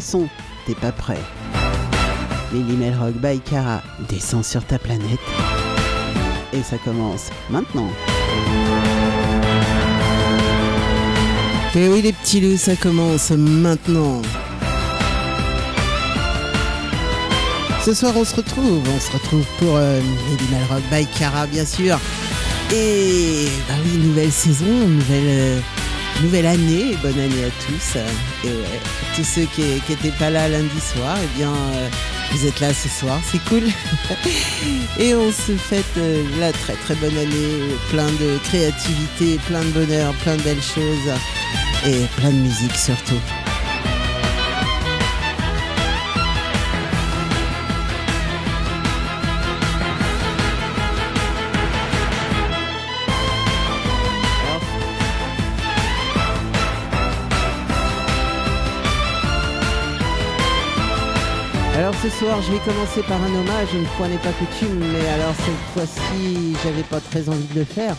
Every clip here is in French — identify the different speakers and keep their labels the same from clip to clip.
Speaker 1: son. T'es pas prêt. Lily Melrock by Cara descend sur ta planète. Et ça commence maintenant. Et oui les petits loups, ça commence maintenant. Ce soir on se retrouve, on se retrouve pour euh, Lady Melrock by Cara bien sûr. Et bah oui, nouvelle saison, nouvelle, euh, nouvelle année, bonne année à tous. Et ouais, tous ceux qui n'étaient pas là lundi soir, eh bien euh, vous êtes là ce soir, c'est cool. Et on se fête euh, la très très bonne année, plein de créativité, plein de bonheur, plein de belles choses et plein de musique surtout. Soir, je vais commencer par un hommage, une fois n'est pas coutume, mais alors cette fois-ci, j'avais pas très envie de le faire,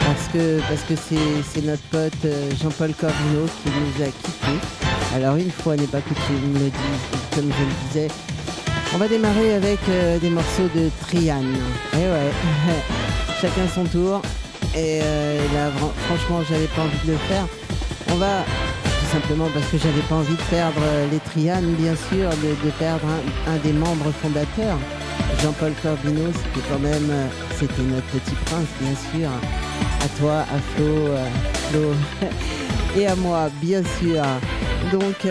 Speaker 1: parce que parce que c'est notre pote euh, Jean-Paul Corvino qui nous a quittés. Alors une fois n'est pas coutume, comme je le disais, on va démarrer avec euh, des morceaux de Triane. Et ouais, chacun son tour. Et euh, là, fran- franchement, j'avais pas envie de le faire. On va simplement parce que j'avais pas envie de perdre euh, les Trianes, bien sûr, de, de perdre un, des membres fondateurs, Jean-Paul Corbino, c'était quand même, euh, c'était notre petit prince, bien sûr. À toi, à Flo, euh, Flo et à moi, bien sûr. Donc,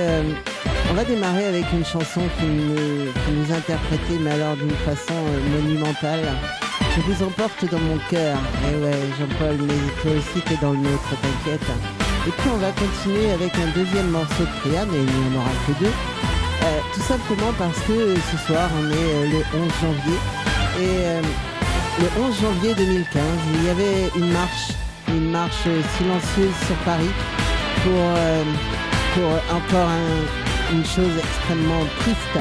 Speaker 1: on va démarrer avec une chanson qui nous, qui nous interprétait, mais alors d'une façon monumentale. Je vous emporte dans mon cœur. Et ouais, Jean-Paul, mais toi aussi t'es dans le nôtre, t'inquiète. Et puis on va continuer avec un deuxième morceau de Triade, et il n'y en aura que deux. Euh, tout simplement parce que euh, ce soir, on est euh, le 11 janvier. Et le 11 janvier 2015, il y avait une marche, une marche silencieuse sur Paris pour, pour encore un- une chose extrêmement triste.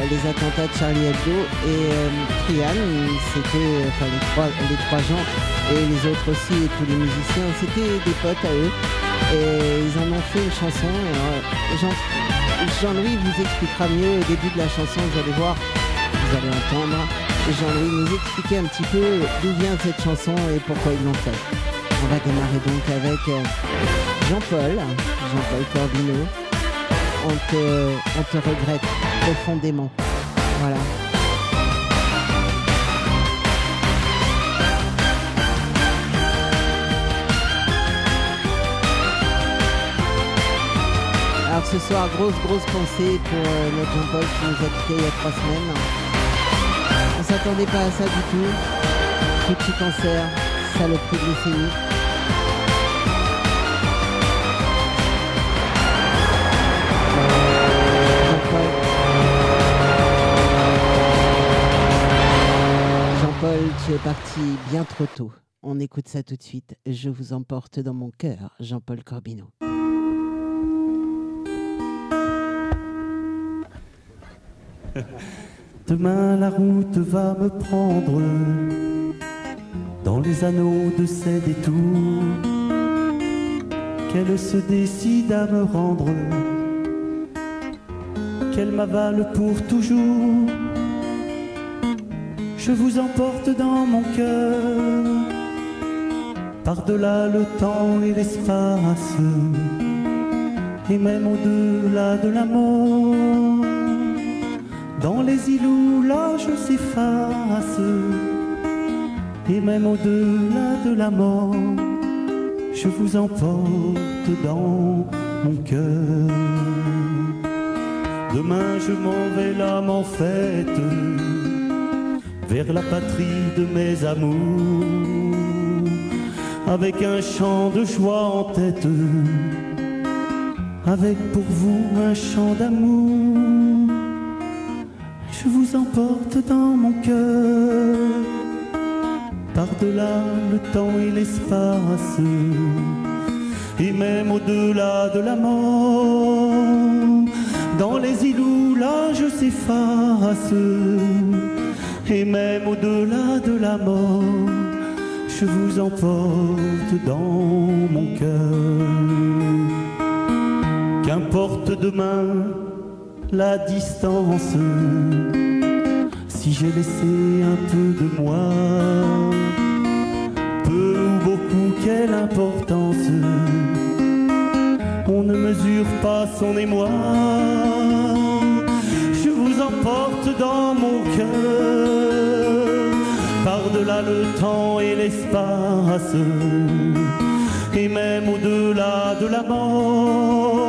Speaker 1: Euh, les attentats de Charlie Hebdo et euh, Triane, c'était euh, enfin les trois les trois gens et les autres aussi et tous les musiciens, c'était des potes à eux et ils en ont fait une chanson. Jean, Jean-Louis vous expliquera mieux au début de la chanson, vous allez voir, vous allez entendre. Jean-Louis nous expliquer un petit peu d'où vient cette chanson et pourquoi ils l'ont fait. On va démarrer donc avec euh, Jean-Paul, Jean-Paul Corbino. On te, on te regrette profondément. Voilà. Alors ce soir, grosse, grosse pensée pour euh, notre Jean-Paul qui nous a quittés il y a trois semaines. On s'attendait pas à ça du tout. Petit cancer, saloperie de tu es parti bien trop tôt. On écoute ça tout de suite. Je vous emporte dans mon cœur, Jean-Paul Corbino.
Speaker 2: Demain la route va me prendre dans les anneaux de ses détours. Qu'elle se décide à me rendre, qu'elle m'avale pour toujours. Je vous emporte dans mon cœur, par-delà le temps et l'espace, et même au-delà de la mort dans les îles où l'âge s'efface, et même au-delà de la mort, je vous emporte dans mon cœur. Demain je m'en vais l'âme en fête, vers la patrie de mes amours, avec un chant de joie en tête, avec pour vous un chant d'amour. Je vous emporte dans mon cœur, par-delà le temps et l'espace, et même au-delà de la mort, dans les îles où l'âge s'efface, et même au-delà de la mort, je vous emporte dans mon cœur. Qu'importe demain la distance. Si j'ai laissé un peu de moi, peu ou beaucoup, quelle importance? On ne mesure pas son émoi. Emporte dans mon cœur, par-delà le temps et l'espace, et même au-delà de la mort,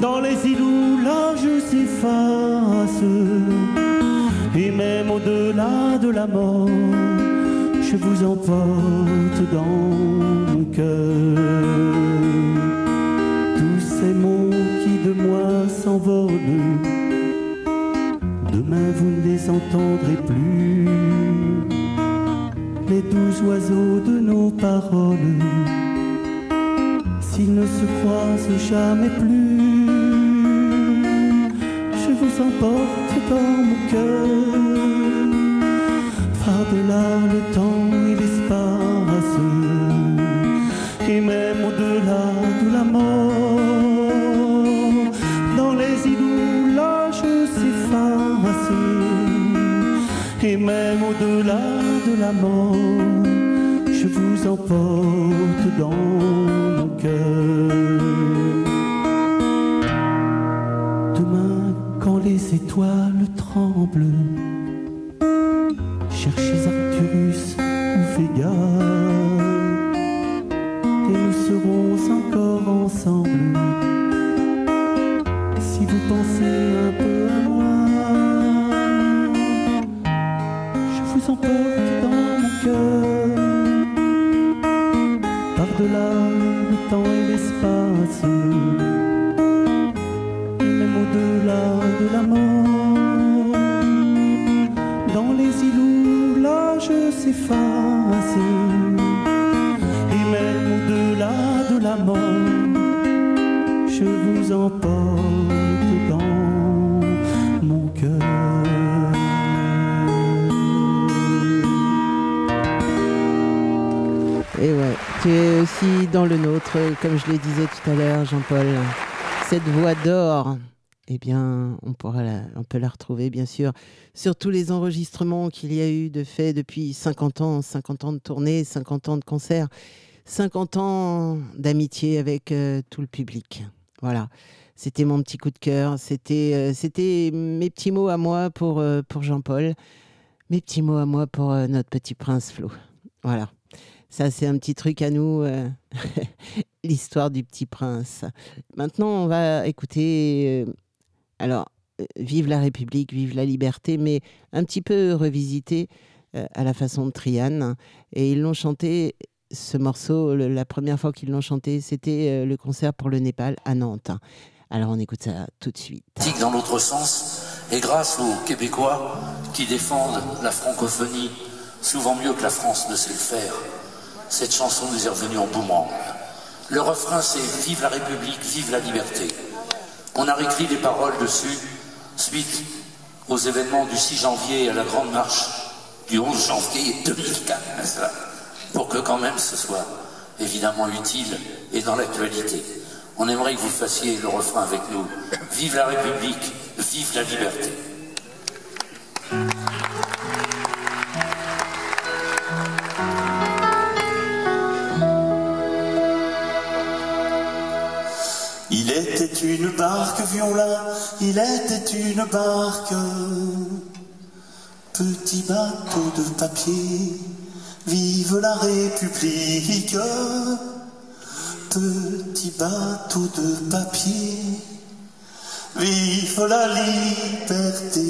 Speaker 2: dans les îles où l'âge s'efface, et même au-delà de la mort, je vous emporte dans mon cœur. Tous ces mots qui de moi s'envolent, vous ne les entendrez plus. Les doux oiseaux de nos paroles, s'ils ne se croisent jamais plus, je vous emporte dans mon cœur, par-delà le temps et l'espace, et même au-delà de la mort, et même au-delà de la mort, je vous emporte dans mon cœur. Demain, quand les étoiles tremblent, cherchez Arcturus ou Vega, temps et l'espace, même au-delà de la mort, dans les où l'âge s'efface, et même au-delà de la mort, je vous emporte
Speaker 1: tu es aussi dans le nôtre, comme je le disais tout à l'heure, Jean-Paul. Cette voix d'or, eh bien, on, pourra on peut la retrouver, bien sûr, sur tous les enregistrements qu'il y a eu de fait depuis 50 ans, 50 ans de tournée, 50 ans de concerts, 50 ans d'amitié avec euh, tout le public. Voilà. C'était mon petit coup de cœur. C'était euh, c'était mes petits mots à moi pour, euh, pour Jean-Paul. Mes petits mots à moi pour notre petit prince Flo. Voilà. Ça, c'est un petit truc à nous, euh, l'histoire du petit prince. Maintenant, on va écouter. euh, alors, euh, vive la République, vive la liberté, mais un petit peu revisité à la façon de Triane. Et ils l'ont chanté, ce morceau, la première fois qu'ils l'ont chanté, c'était le concert pour le Népal à Nantes. Alors, on écoute ça tout de suite.
Speaker 3: dans l'autre sens, et grâce aux Québécois qui défendent la francophonie souvent mieux que la France ne sait le faire, cette chanson nous est revenue en boomerang. Le refrain c'est Vive la République, vive la liberté. On a réécrit les paroles dessus suite aux événements du 6 janvier à la grande marche du 11 janvier 2004, n'est-ce pas pour que quand même ce soit évidemment utile et dans l'actualité. On aimerait que vous fassiez le refrain avec nous. Vive la République, vive la liberté.
Speaker 2: Une barque viola, il était une barque, petit bateau de papier, vive la République, petit bateau de papier, vive la liberté.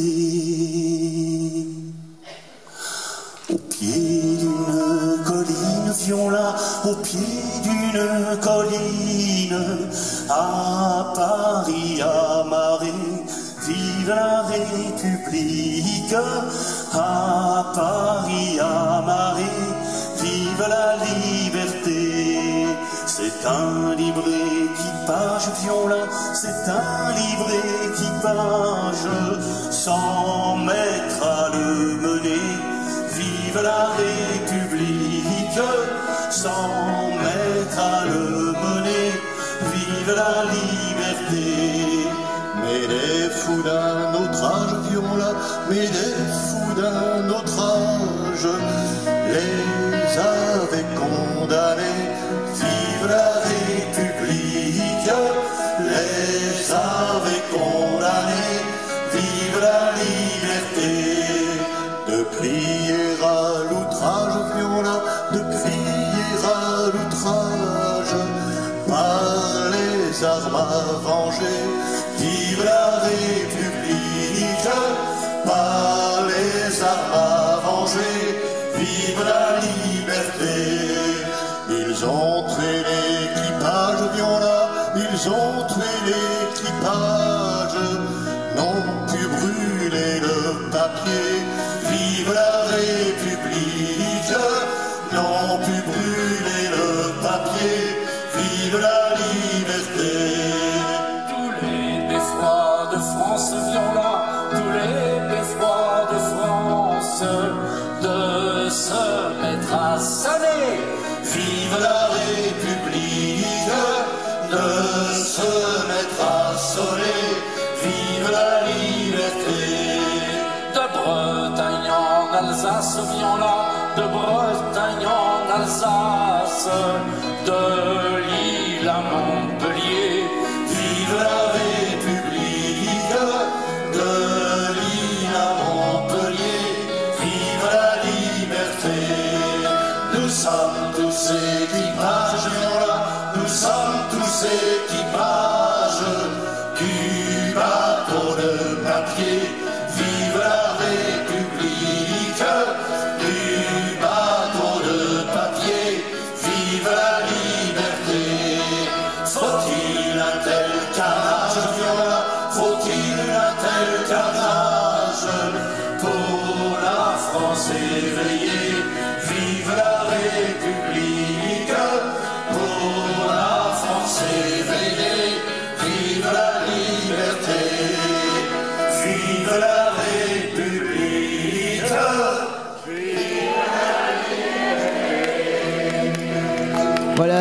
Speaker 2: Au pied d'une colline viola, au pied d'une colline, à Paris amarré, vive la République, à Paris amarré, vive la liberté. C'est un libre équipage viola, c'est un libre équipage, sans maître à le mener vive la République, sans mettre à le bonnet, vive la liberté. Mais les
Speaker 4: fous d'un autre âge, diront là, mais les fous d'un autre âge, les avaient condamnés, vive la venger. La République
Speaker 3: de se mettre à sonner.
Speaker 4: Vive la liberté.
Speaker 3: De Bretagne en Alsace, violents, de Bretagne en Alsace, de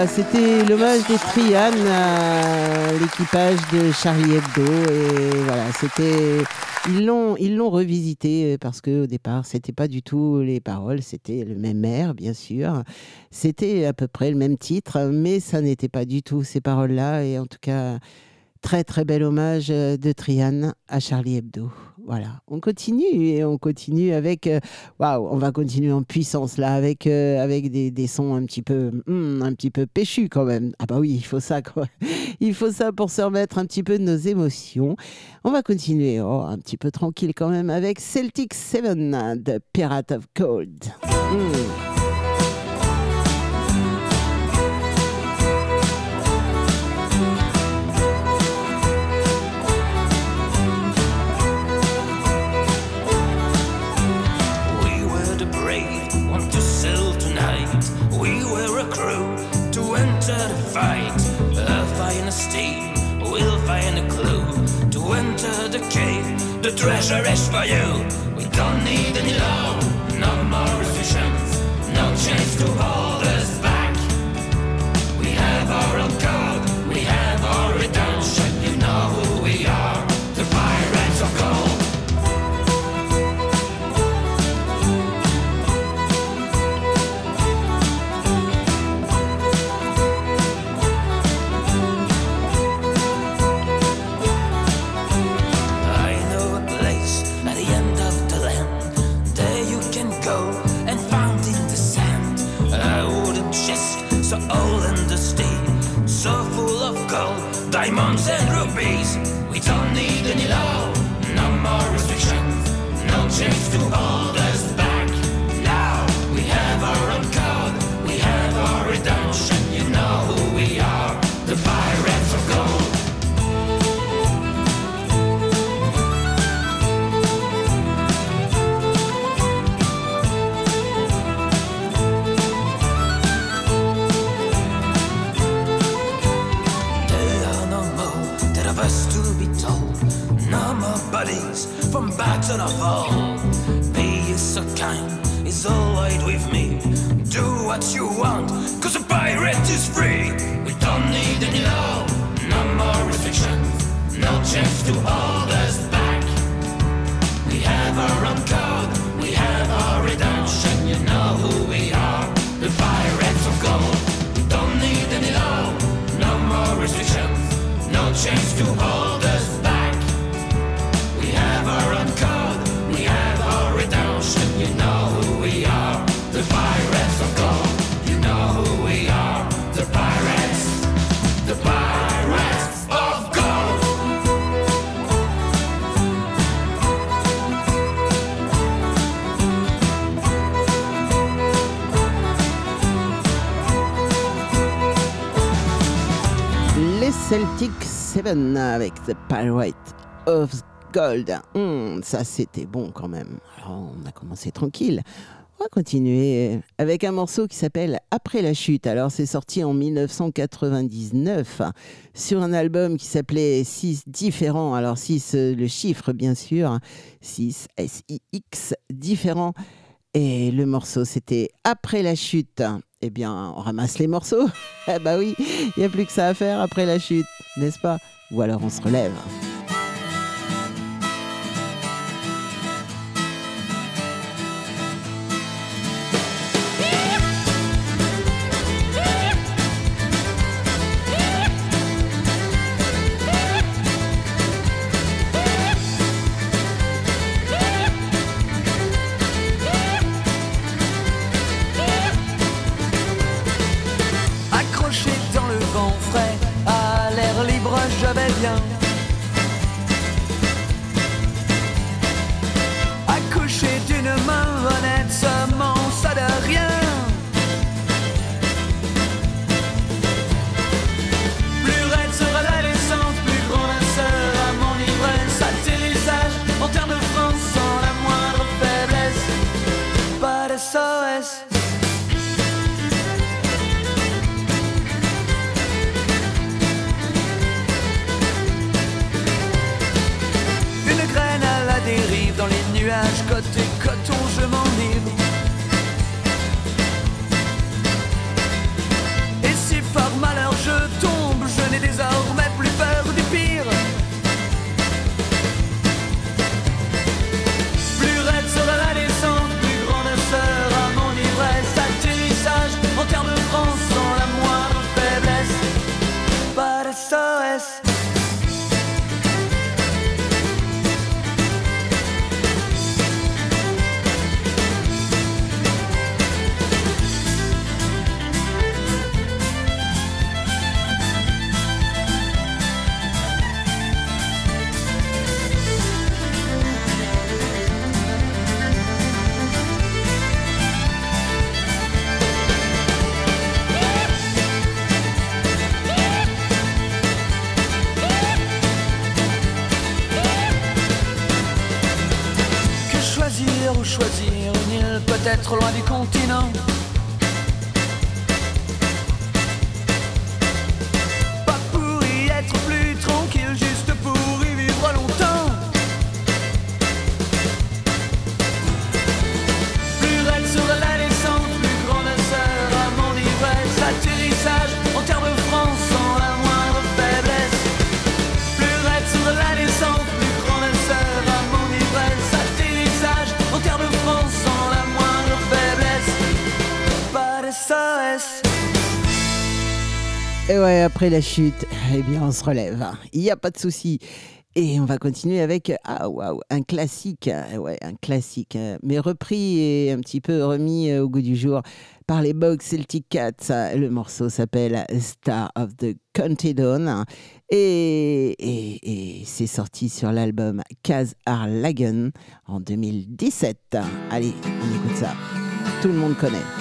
Speaker 1: C'était l'hommage des Trianes à l'équipage de Charlie Hebdo. Et voilà, c'était. Ils l'ont, ils l'ont revisité parce que au départ, c'était pas du tout les paroles, c'était le même air, bien sûr. C'était à peu près le même titre, mais ça n'était pas du tout ces paroles-là. Et en tout cas, très très bel hommage euh, de Triane à Charlie Hebdo. Voilà, on continue et on continue avec. euh, Waouh, on va continuer en puissance là, avec, euh, avec des, des sons un petit peu, hmm, un petit peu péchus quand même. Ah bah oui, il faut ça quoi. Il faut ça pour se remettre un petit peu de nos émotions. On va continuer, oh, un petit peu tranquille quand même, avec Celtic Seven de Pirate of Gold. Hmm.
Speaker 5: Treasure is for you. We don't need any law, no more restrictions, no chance to hold diamonds and rubies. Bodies from battle of all. Be so kind, is alright with me. Do what you want, cause a pirate is free. We don't need any law, no more restrictions, no chance to hold
Speaker 1: Celtic Seven avec The Pirate of Gold. Hmm, ça, c'était bon quand même. Alors, on a commencé tranquille. On va continuer avec un morceau qui s'appelle Après la chute. Alors, c'est sorti en 1999 sur un album qui s'appelait 6 différents. Alors, 6, le chiffre, bien sûr. 6 S-I-X différents. Et le morceau, c'était Après la chute. Eh bien, on ramasse les morceaux. eh bah oui, il n'y a plus que ça à faire après la chute, n'est-ce pas? Ou alors on se relève. Après la chute, eh bien, on se relève. Il n'y a pas de souci. Et on va continuer avec ah un classique, ouais un classique, mais repris et un petit peu remis au goût du jour par les Bogs Celtic Cats. Le morceau s'appelle Star of the County Dawn et, et, c'est sorti sur l'album Kaz en 2017. Allez, on écoute ça. Tout le monde connaît.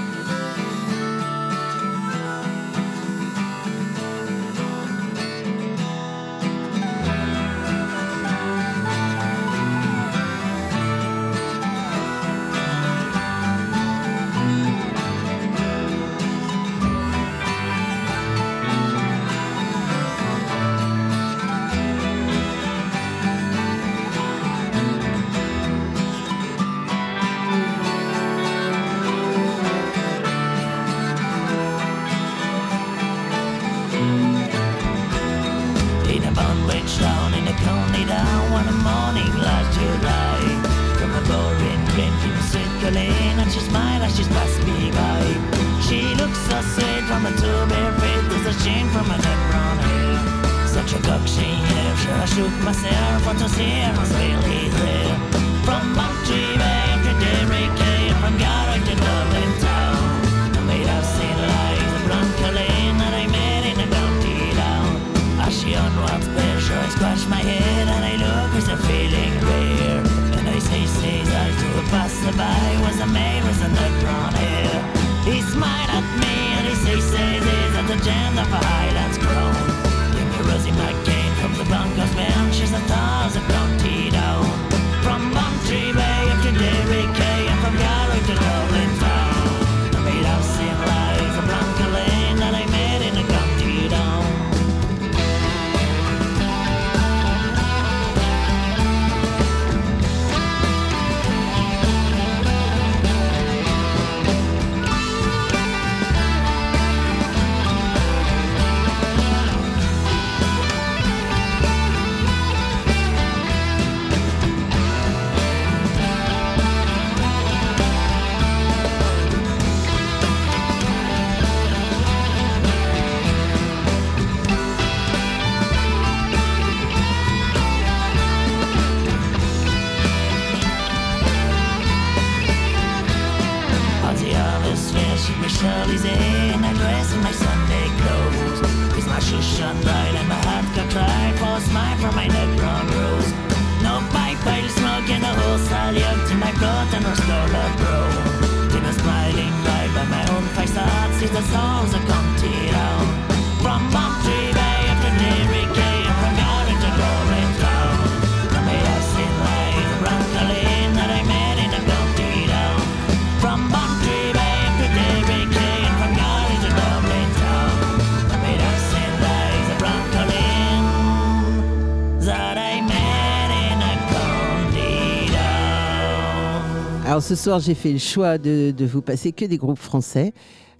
Speaker 1: Ce soir, j'ai fait le choix de, vous passer que des groupes français.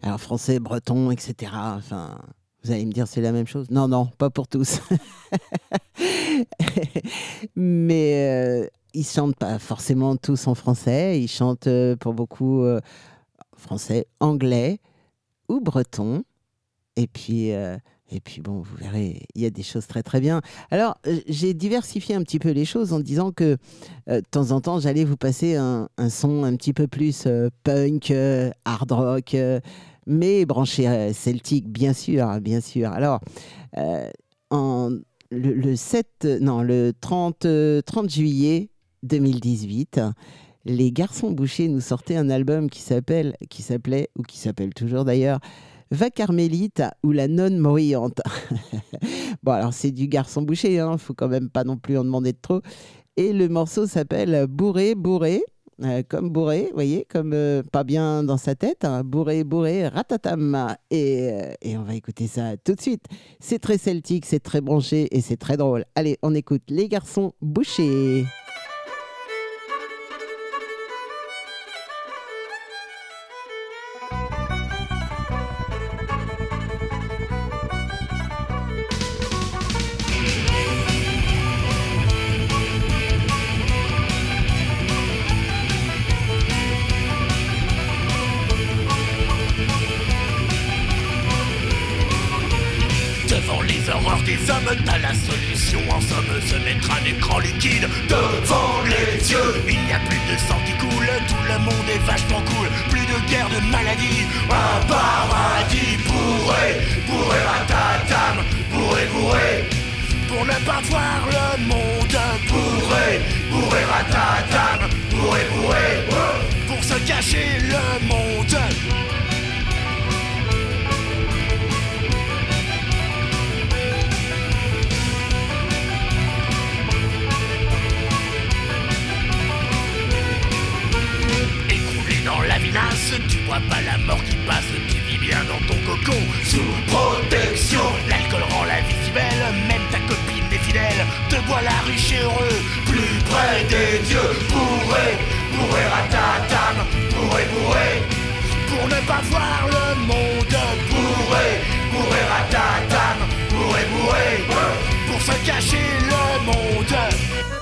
Speaker 1: Alors français, breton, etc. Enfin, vous allez me dire c'est la même chose. Non, non, pas pour tous. Mais euh, ils chantent pas forcément tous en français. Ils chantent euh, pour beaucoup euh, français, anglais ou breton. Et puis, euh, et puis bon, vous verrez, il y a des choses très très bien. Alors, euh, j'ai diversifié un petit peu les choses en disant que euh, de temps en temps, j'allais vous passer un, son un petit peu plus euh, punk, hard rock, mais branché celtique, bien sûr, hein, bien sûr. Alors, le, le 7, non, le 30, euh, 30 juillet 2018, les Garçons Bouchers nous sortaient un album qui s'appelle, qui s'appelait, ou qui s'appelle toujours d'ailleurs, Va Carmélite ou la nonne morillante. bon, alors c'est du garçon bouché, hein, faut quand même pas non plus en demander de trop. Et le morceau s'appelle Bourré, bourré, euh, comme bourré, vous voyez, comme euh, pas bien dans sa tête, hein, bourré, bourré, ratatam. Et, euh, et on va écouter ça tout de suite. C'est très celtique, c'est très branché et c'est très drôle. Allez, on écoute les garçons bouchés.
Speaker 6: Hommes, t'as la solution. En somme, se mettre un écran liquide devant les yeux. Il n'y a plus de sang qui coule, tout le monde est vachement cool. Plus de guerre, de maladie, un paradis bourré, bourré ratatam, bourré, bourré. Pour ne pas voir le monde bourré, bourré ratatam, bourré, bourré. Pour se cacher le monde. Pas la mort qui passe, tu vis bien dans ton cocon, sous protection. L'alcool rend la vie si belle, même ta copine est fidèle, te voilà riche et heureux, plus près des dieux, bourré, bourré ratatam, bourré, bourré, pour ne pas voir le monde, bourré, bourré ratatam, bourré, bourré, pour se cacher le monde.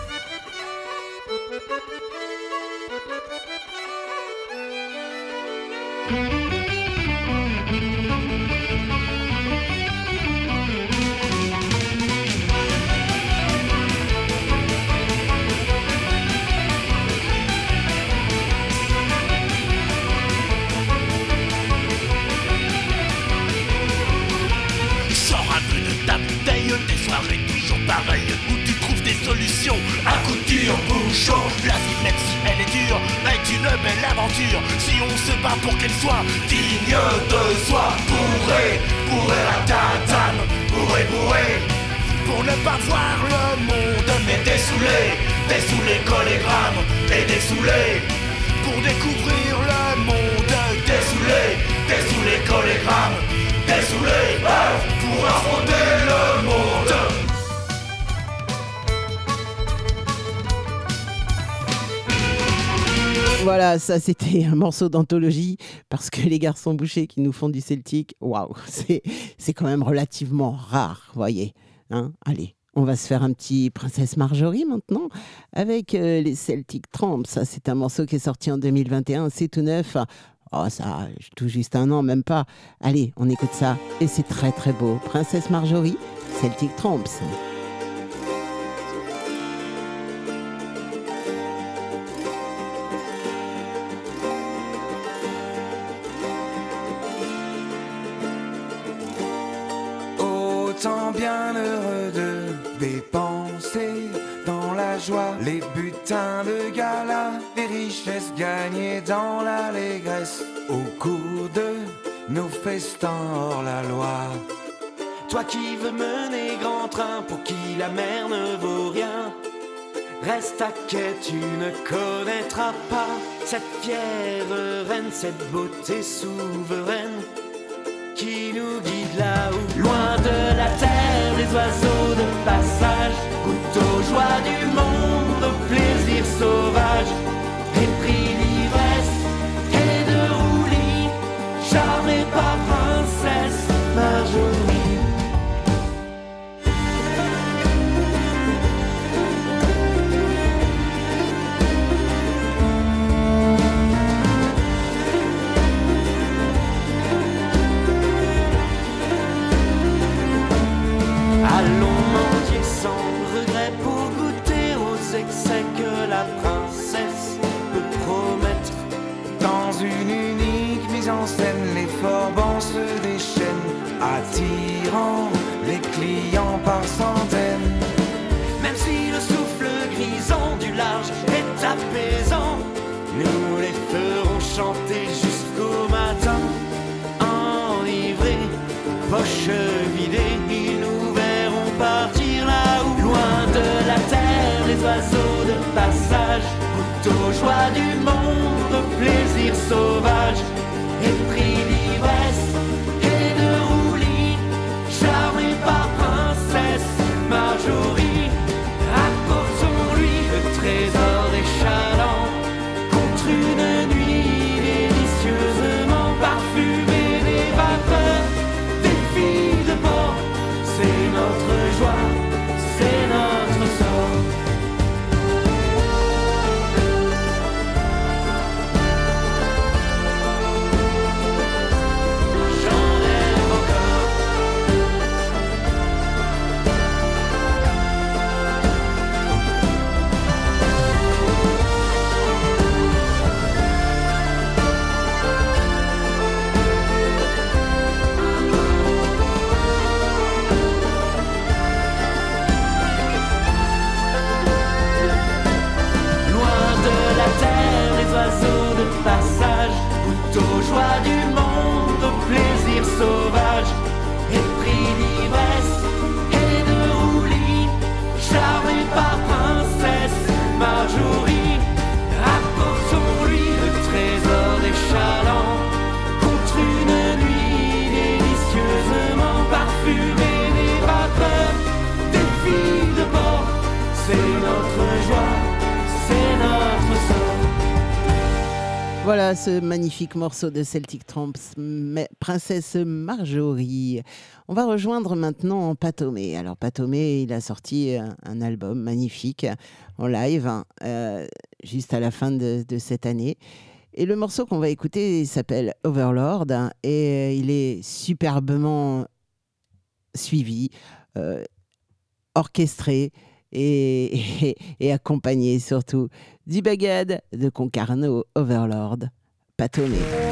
Speaker 6: Où tu trouves des solutions à coup de tire-bouchon. La vie, même si elle est dure, une belle aventure si on se bat pour qu'elle soit digne de soi. Bourré, bourré la tatane, bourré, bourré. Pour ne pas voir le monde, mais dessoulé, dessoulé collégramme et dessoulé. Pour découvrir le monde, dessoulé, dessoulé collégramme, dessoulé. Pour affronter le monde.
Speaker 1: Voilà, ça c'était un morceau d'anthologie parce que les garçons bouchés qui nous font du celtique, waouh, c'est quand même relativement rare, voyez. Hein Allez, on va se faire un petit Princesse Marjorie maintenant avec euh, les Celtic Tramps. Ça, c'est un morceau qui est sorti en 2021, c'est tout neuf. Oh, ça, tout juste un an, même pas. Allez, on écoute ça et c'est très très beau. Princesse Marjorie, Celtic Tramps.
Speaker 7: Les butins de gala, les richesses gagnées dans l'allégresse au cours de nos festins hors la loi.
Speaker 8: Toi qui veux mener grand train pour qui la mer ne vaut rien, reste à quai, tu ne connaîtras pas cette fière reine, cette beauté souveraine qui nous guide là-haut. Loin de la terre, les oiseaux de passage goûtent aux joies du monde, sauvage, et pris l'ivresse et de roulis, charmé par
Speaker 7: en scène, les forbans se déchaînent, attirant les clients par centaines.
Speaker 8: Même si le souffle grisant du large est apaisant, nous les ferons chanter jusqu'au matin. Enivrés, poche vidée, ils nous verront partir là-haut. Loin de la terre, les oiseaux de passage goûtent aux joies du monde, plaisir sauvage,
Speaker 1: Voilà ce magnifique morceau de Celtic Tramps, Princesse Marjorie. On va rejoindre maintenant Patomé. Alors Patomé, il a sorti un, un album magnifique en live, hein, euh, juste à la fin de, cette année. Et le morceau qu'on va écouter s'appelle Overlord hein, et euh, il est superbement suivi, euh, orchestré et, accompagné surtout du bagad de Concarneau Overlord, Patomé.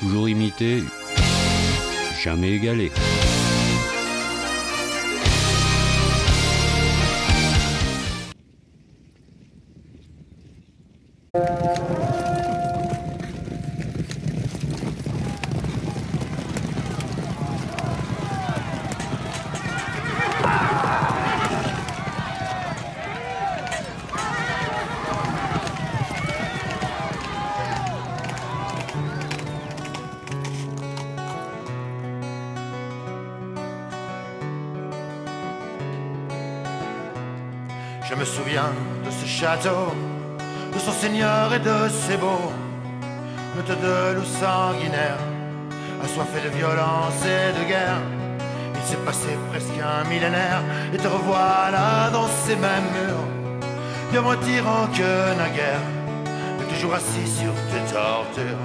Speaker 9: Toujours imité, jamais égalé.
Speaker 10: Château, de son seigneur et de ses beaux, meute de loups sanguinaires, assoiffés de violence et de guerre. Il s'est passé presque un millénaire, et te revoilà dans ces mêmes murs, bien moins tyran que naguère, mais toujours assis sur tes tortures.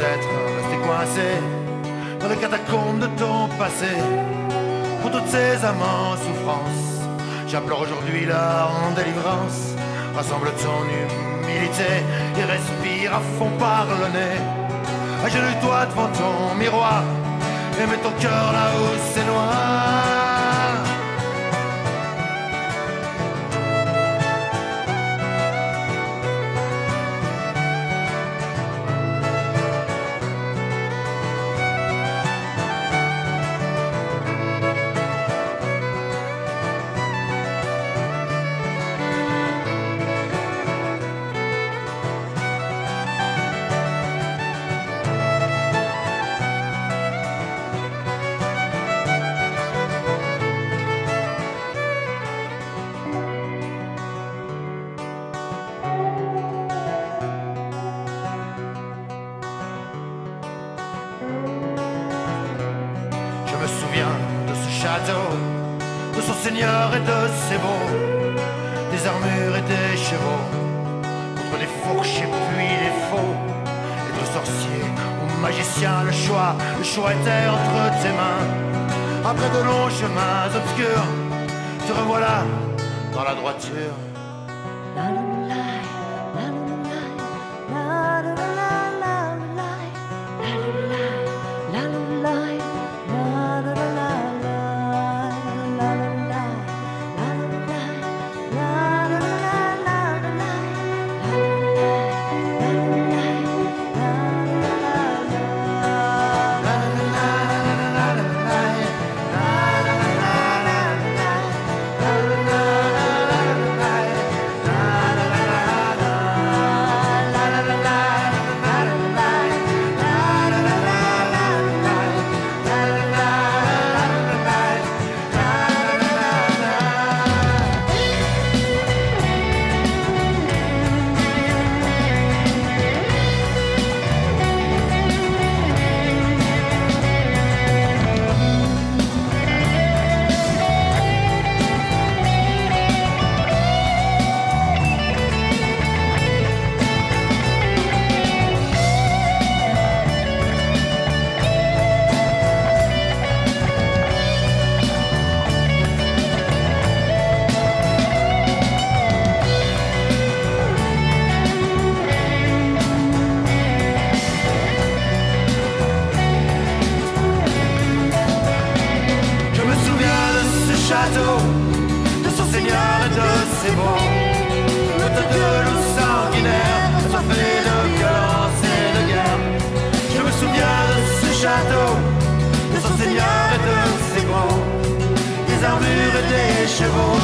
Speaker 10: Êtres restés coincés dans les catacombes de ton passé, pour toutes ces âmes en souffrance, j'implore aujourd'hui leur délivrance. Rassemble ton humilité et respire à fond par le nez. Agenouille-toi devant ton miroir et mets ton cœur là où c'est noir. Dans de ses mots. Le tas de loups sanguinaires, assoiffés de violence et de guerre. Je me souviens de ce château, de son seigneur et de ses mots. Des armures et des chevaux,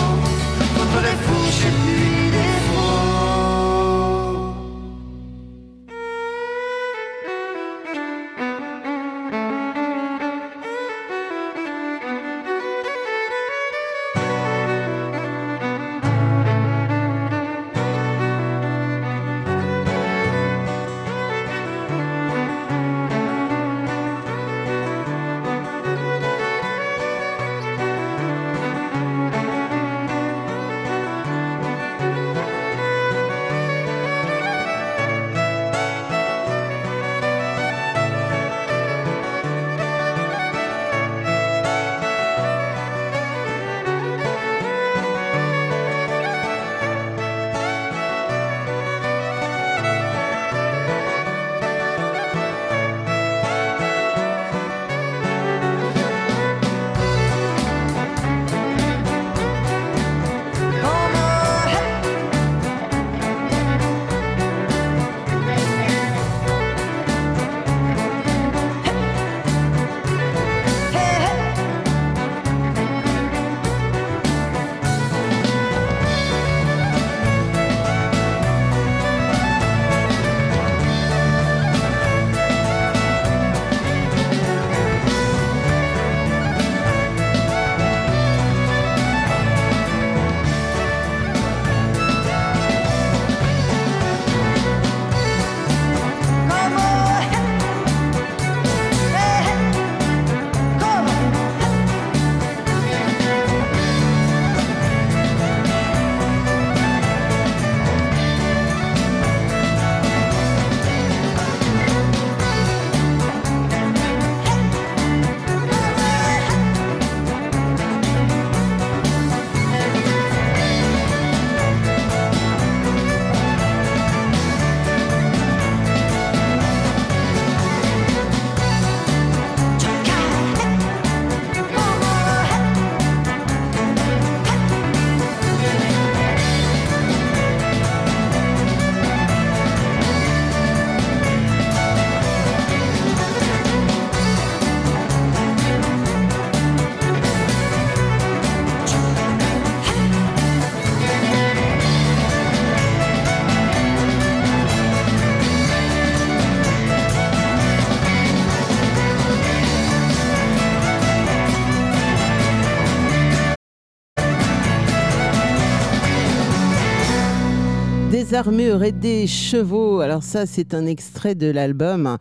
Speaker 10: des
Speaker 1: armures et des chevaux. Alors ça, c'est un extrait de l'album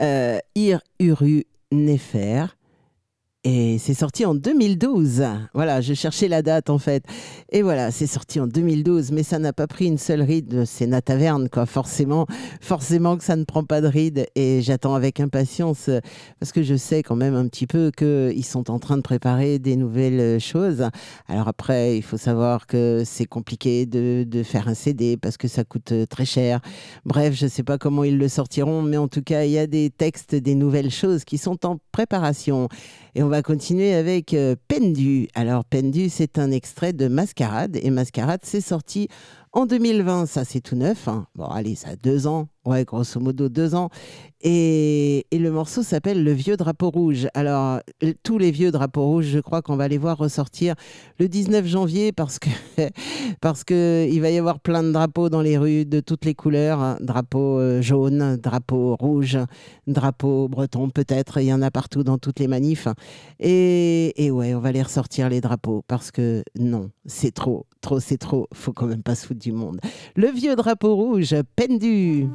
Speaker 1: euh, Ir Uru Nefer. Et c'est sorti en 2012. Voilà, je cherchais la date en fait. Et voilà, c'est sorti en 2012, mais ça n'a pas pris une seule ride. C'est na taverne, quoi. Forcément, forcément que ça ne prend pas de ride. Et j'attends avec impatience parce que je sais quand même un petit peu qu'ils sont en train de préparer des nouvelles choses. Alors après, il faut savoir que c'est compliqué de, de faire un CD parce que ça coûte très cher. Bref, je ne sais pas comment ils le sortiront, mais en tout cas, il y a des textes, des nouvelles choses qui sont en préparation. Et on va continuer avec euh, Pendu. Alors Pendu, c'est un extrait de Mascarade. Et Mascarade, c'est sorti en 2020. Ça, c'est tout neuf. hein. Bon, allez, ça a deux ans. Ouais, grosso modo, deux ans. Et, et le morceau s'appelle Le vieux drapeau rouge. Alors, euh, tous les vieux drapeaux rouges, je crois qu'on va les voir ressortir le 19 janvier parce que parce que il va y avoir plein de drapeaux dans les rues de toutes les couleurs. hein. Drapeau euh, jaune, drapeau rouge, drapeau breton peut-être. Il y en a partout dans toutes les manifs. Et, et ouais, on va les ressortir les drapeaux parce que non, c'est trop, trop, c'est trop. Faut quand même pas se foutre du monde. Le vieux drapeau rouge, pendu.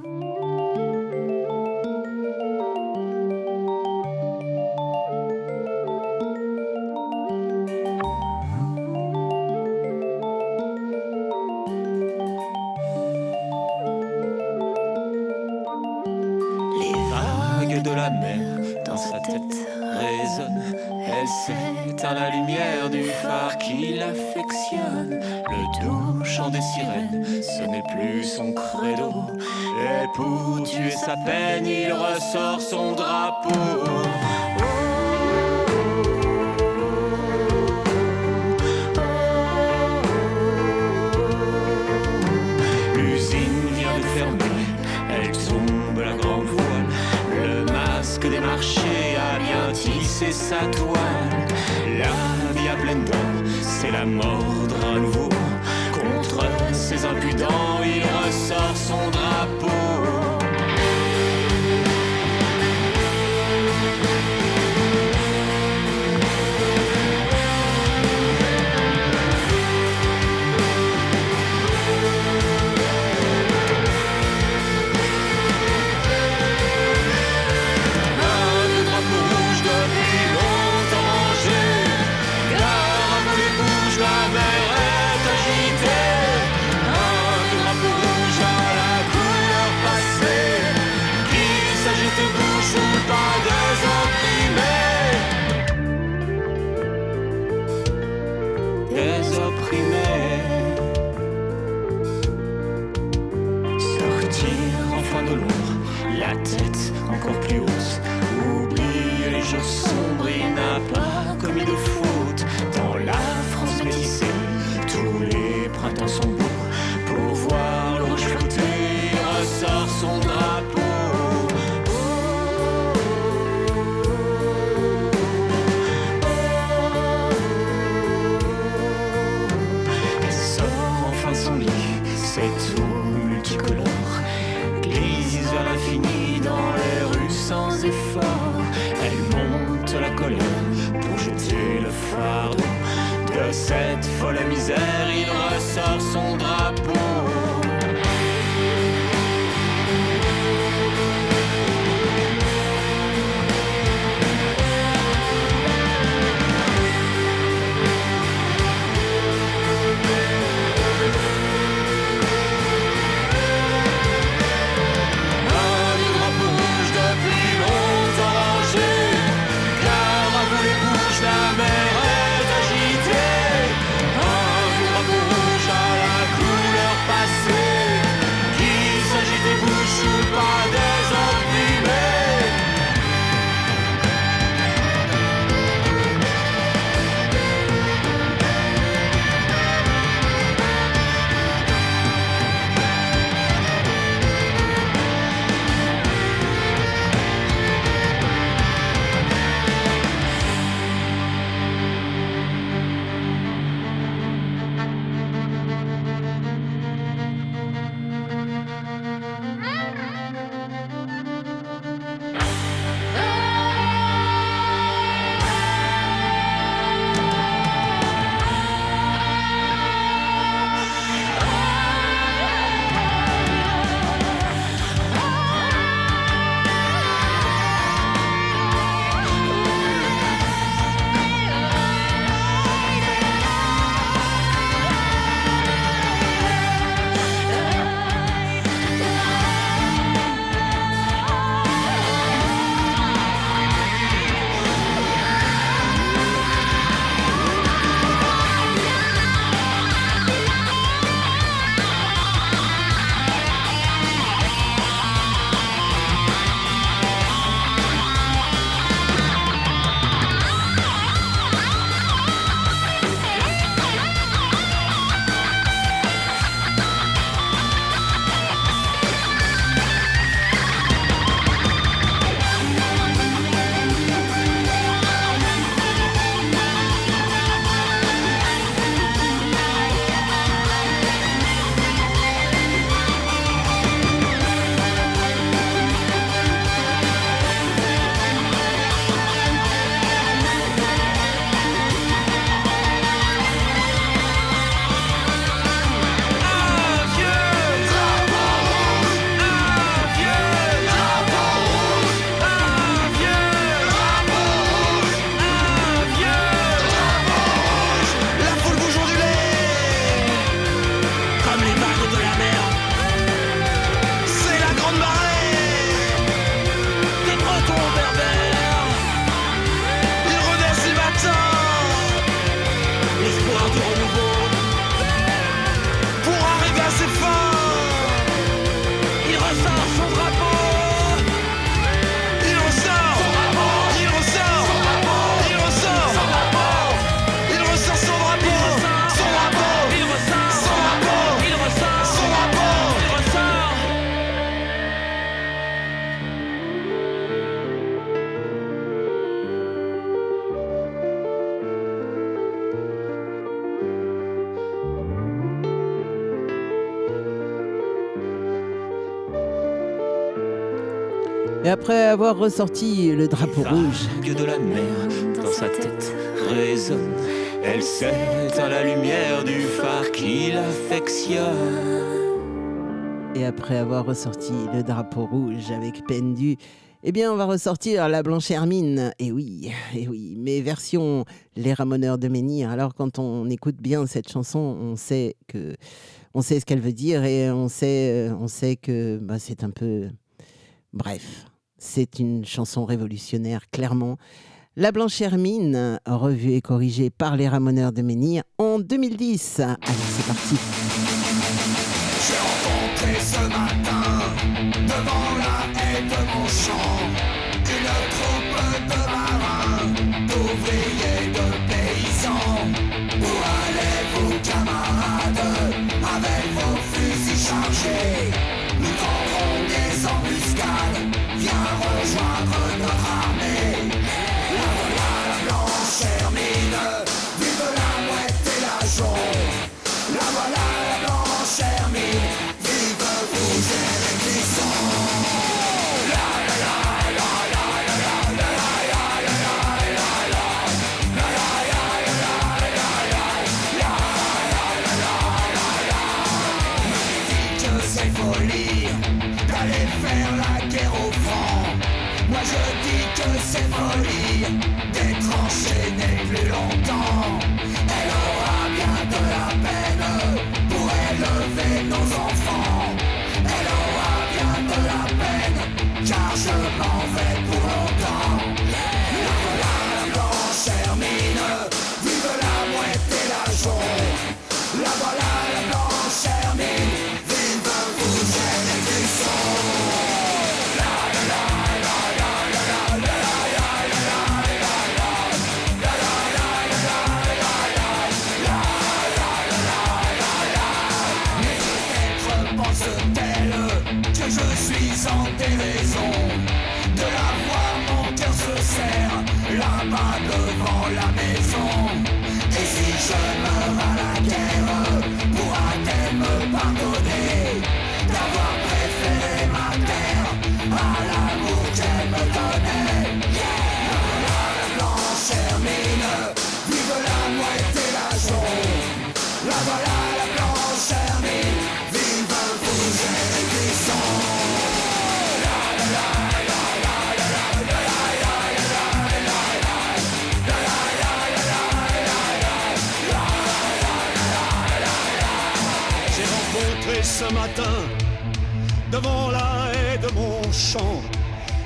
Speaker 1: Après avoir ressorti le drapeau rouge.
Speaker 11: de la mer dans sa tête résonne. Elle s'éteint la lumière du phare qui l'affectionne.
Speaker 1: Et après avoir ressorti le drapeau rouge avec Pendu, eh bien, on va ressortir la Blanche Hermine. Et oui, et oui, mais version Les Ramoneurs de Menhir. Alors, quand on écoute bien cette chanson, on sait que, on sait ce qu'elle veut dire et on sait, euh, on sait que bah, c'est un peu, bref, c'est une chanson révolutionnaire, clairement. La Blanche Hermine, revue et corrigée par les Ramoneurs de Menhir en 2010. Allez, c'est parti.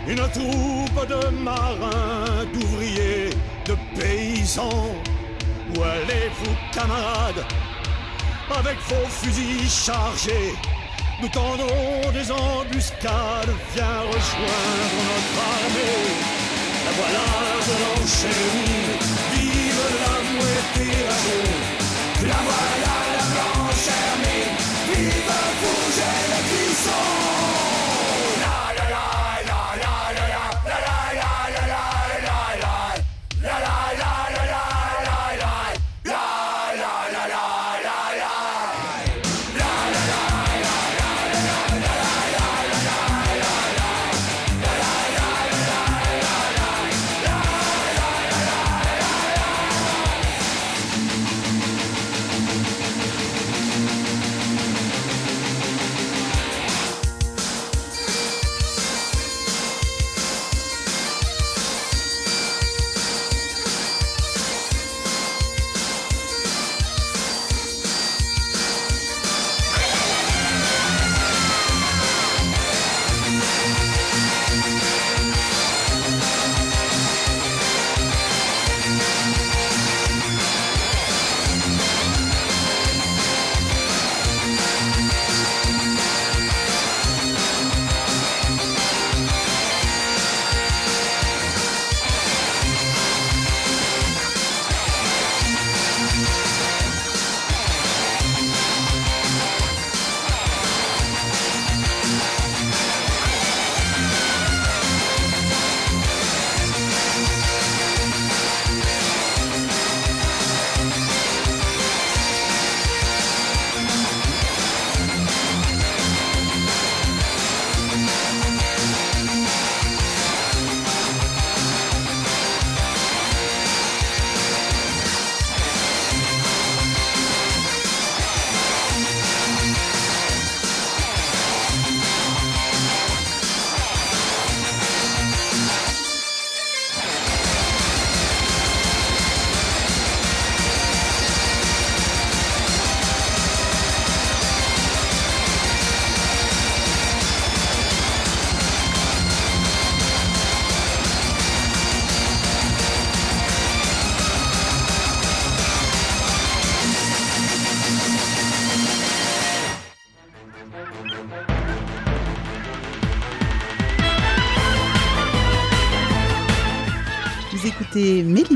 Speaker 6: une troupe de marins, d'ouvriers, de paysans. Où allez-vous, camarades? Avec vos fusils chargés, nous tendrons des embuscades. Viens rejoindre notre armée. La voilà de l'enchaînement. Vive la mouette et la La voilà.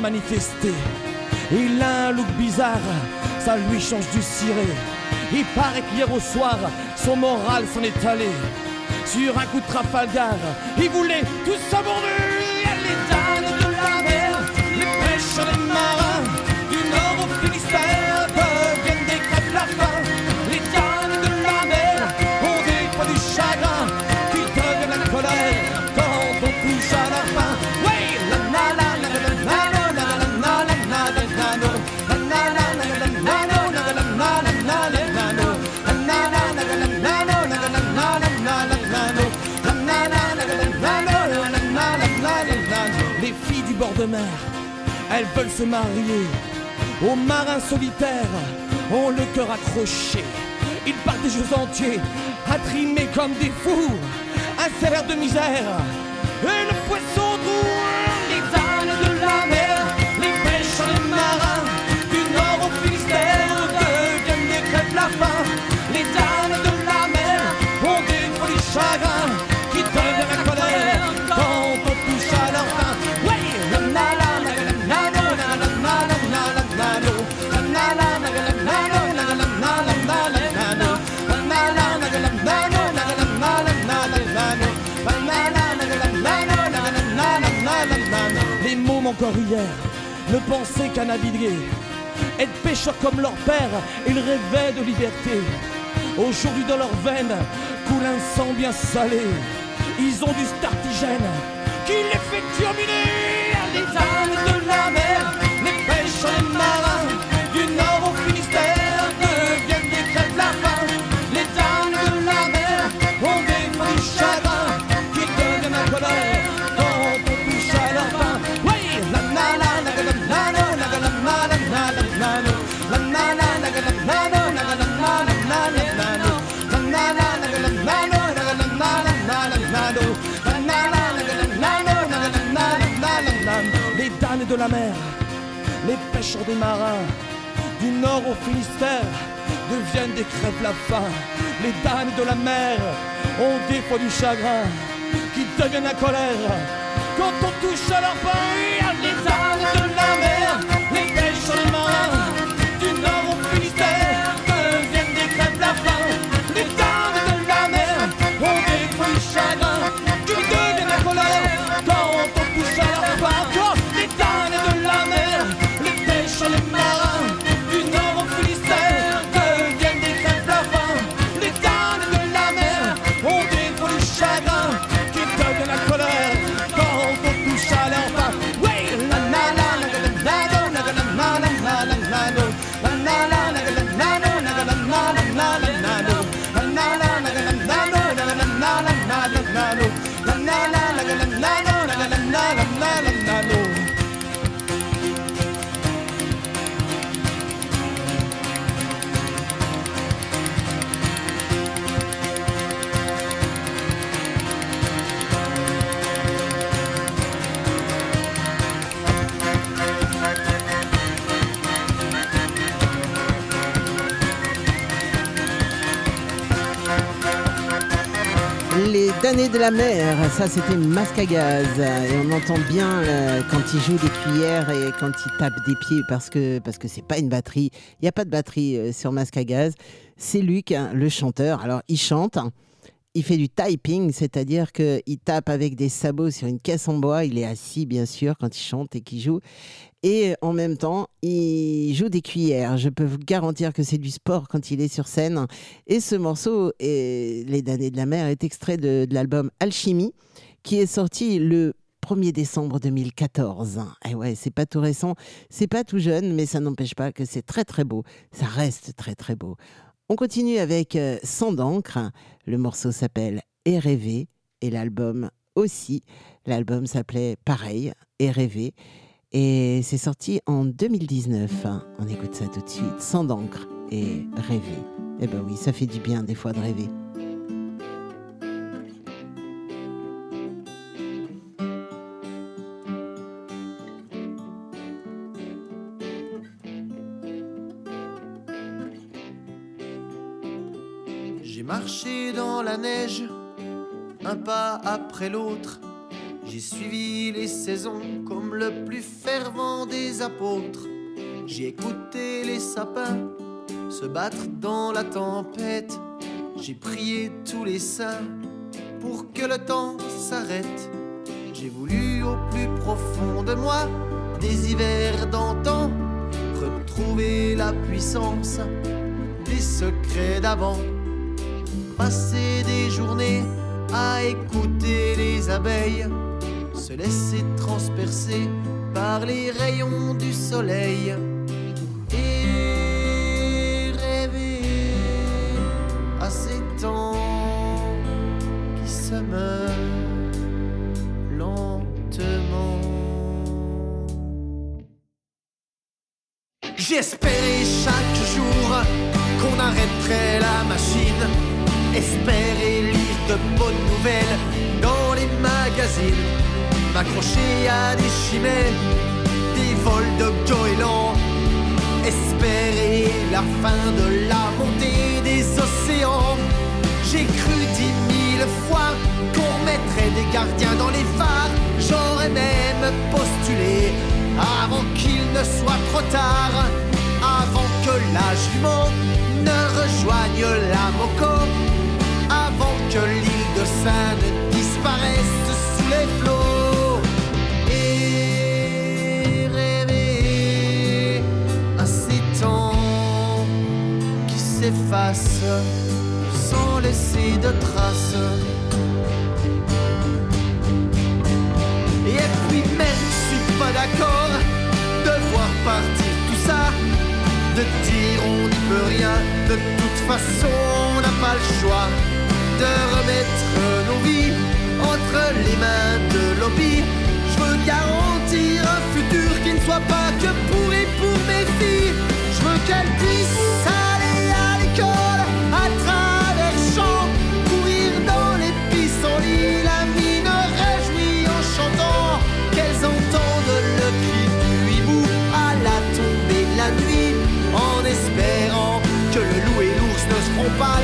Speaker 12: manifester. Il a un look bizarre, ça lui change du ciré. Il paraît qu'hier au soir, son moral s'en est allé. Sur un coup de Trafalgar, il voulait tout savourer. Elles veulent se marier. Aux marins solitaires, ont le cœur accroché. Ils partent des jours entiers, à trimer comme des fous. Un salaire de misère, et le poisson doux. Hier ne pensaient qu'à naviguer, être pêcheurs comme leur père, ils rêvaient de liberté. Aujourd'hui dans leurs veines coule un sang bien salé. Ils ont du startigène qui les fait turbiner. Les pêcheurs des marins, du nord au Finistère, deviennent des crêpes la faim. Les damnes de la mer ont des fois du chagrin qui deviennent la colère quand on touche à leur pain,
Speaker 1: Damnés de la mer, ça c'était masque à gaz. Et on entend bien euh, quand il joue des cuillères et quand il tape des pieds parce que parce que c'est pas une batterie. Il n'y a pas de batterie euh, sur masque à gaz. C'est Luc, hein, le chanteur. Alors il chante. Il fait du typing, c'est-à-dire qu'il tape avec des sabots sur une caisse en bois. Il est assis, bien sûr, quand il chante et qu'il joue. Et en même temps, il joue des cuillères. Je peux vous garantir que c'est du sport quand il est sur scène. Et ce morceau, Les damnés de la mer, est extrait de, de l'album Alchimie, qui est sorti le 1er décembre 2014. Et ouais, c'est pas tout récent, c'est pas tout jeune, mais ça n'empêche pas que c'est très très beau. Ça reste très très beau. On continue avec euh, Sang d'encre. Le morceau s'appelle Et rêver et l'album aussi. L'album s'appelait pareil, Et rêver. Et c'est sorti en 2019. On écoute ça tout de suite. Sang d'encre et rêver. Eh ben oui, ça fait du bien des fois de rêver.
Speaker 8: Dans la neige, un pas après l'autre. J'ai suivi les saisons comme le plus fervent des apôtres. J'ai écouté les sapins se battre dans la tempête. J'ai prié tous les saints pour que le temps s'arrête. J'ai voulu au plus profond de moi des hivers d'antan retrouver la puissance des secrets d'avant. Passer des journées à écouter les abeilles se laisser transpercer par les rayons du soleil et rêver à ces temps qui se meurent lentement. J'espérais chaque jour qu'on arrêterait la machine. Espérer lire de bonnes nouvelles dans les magazines. M'accrocher à des chimères, des vols de goélands. Espérer la fin de la montée des océans. J'ai cru dix mille fois qu'on mettrait des gardiens dans les phares. J'aurais même postulé avant qu'il ne soit trop tard. Avant que la jument ne rejoigne la Moco. Avant que l'île de Saint ne disparaisse sous les flots. Et rêver à ces temps qui s'effacent sans laisser de traces. Et puis même, je suis pas d'accord de voir partir tout ça. De dire on n'y peut rien, de toute façon on n'a pas le choix. De remettre nos vies entre les mains de lobby. Je veux garantir un futur qui ne soit pas que pourri pour mes filles. Je veux qu'elles puissent aller à l'école à travers champs, courir dans les pissenlits, la mine réjouie en chantant. Qu'elles entendent le cri du hibou à la tombée de la nuit, en espérant que le loup et l'ours ne seront pas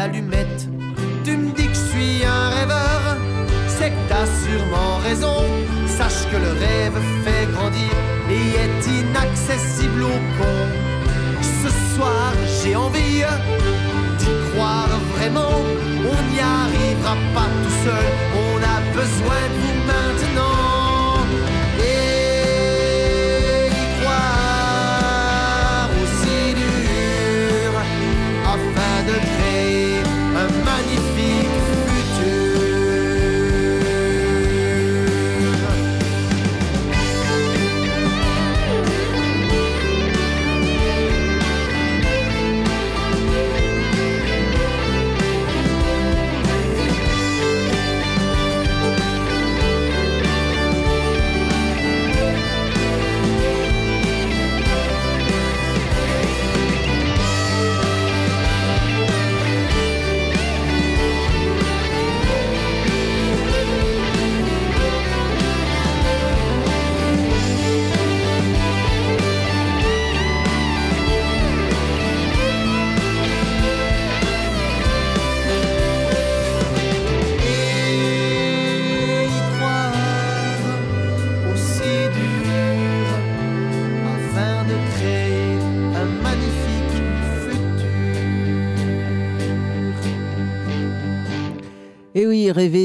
Speaker 8: boîte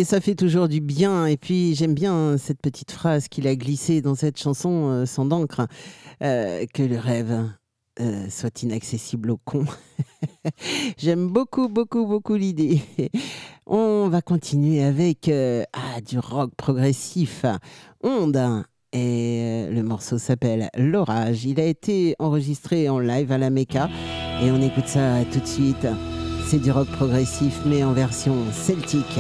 Speaker 1: ça fait toujours du bien. Et puis, j'aime bien cette petite phrase qu'il a glissée dans cette chanson euh, sans d'encre, euh, que le rêve euh, soit inaccessible au con. j'aime beaucoup, beaucoup, beaucoup l'idée. On va continuer avec ah, du rock progressif, Onde. Et le morceau s'appelle L'orage. Il a été enregistré en live à la Mecca. Et on écoute ça tout de suite. C'est du rock progressif, mais en version celtique.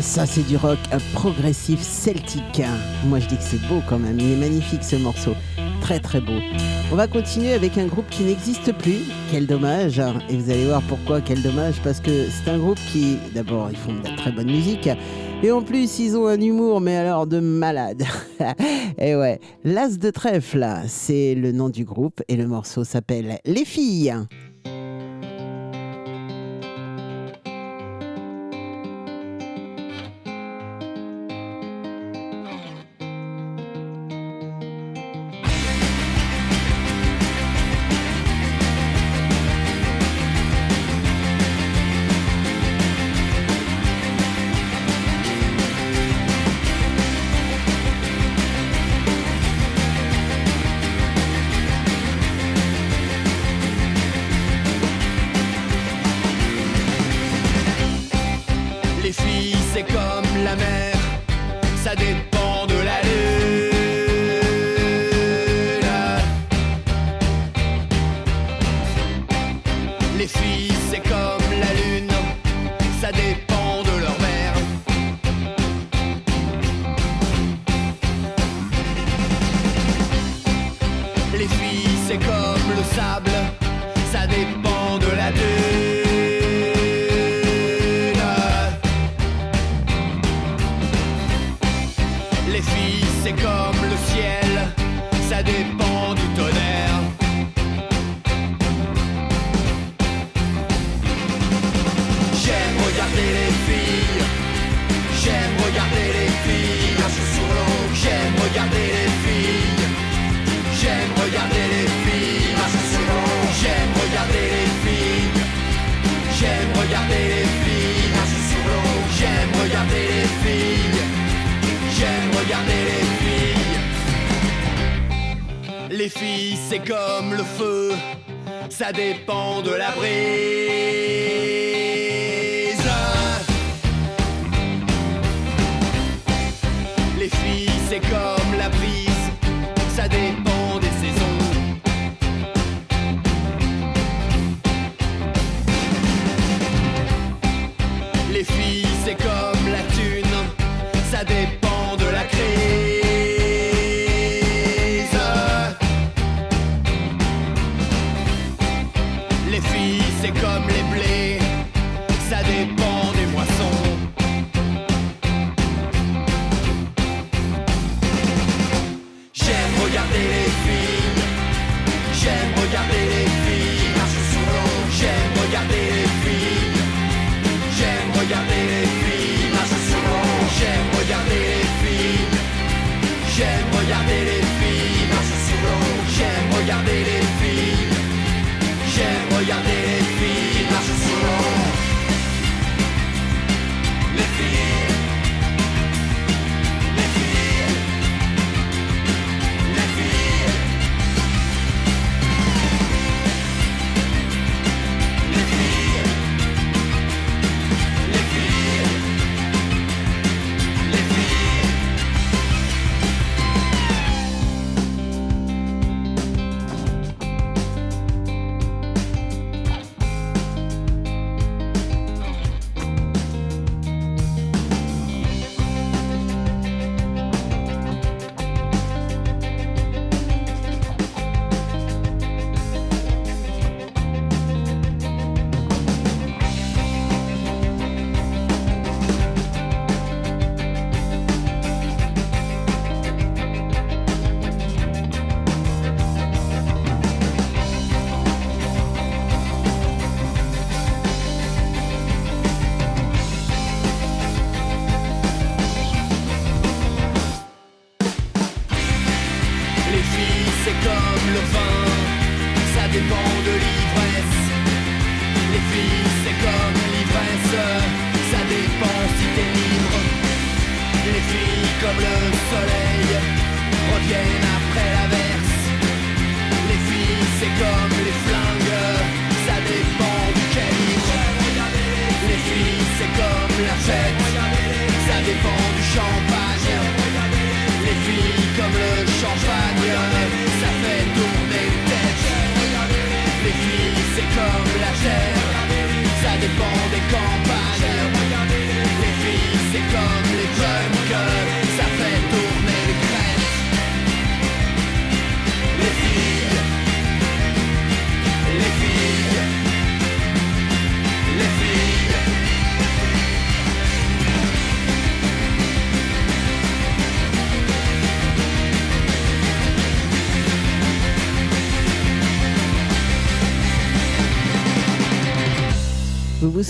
Speaker 1: Ça c'est du rock progressif celtique. Moi je dis que c'est beau quand même, il est magnifique ce morceau. Très très beau. On va continuer avec un groupe qui n'existe plus. Quel dommage. Et vous allez voir pourquoi, quel dommage. Parce que c'est un groupe qui, d'abord, ils font de la très bonne musique. Et en plus, ils ont un humour, mais alors de malade. et ouais, l'As de trèfle, c'est le nom du groupe. Et le morceau s'appelle Les filles.
Speaker 11: Les filles, c'est comme le feu, ça dépend de la brise.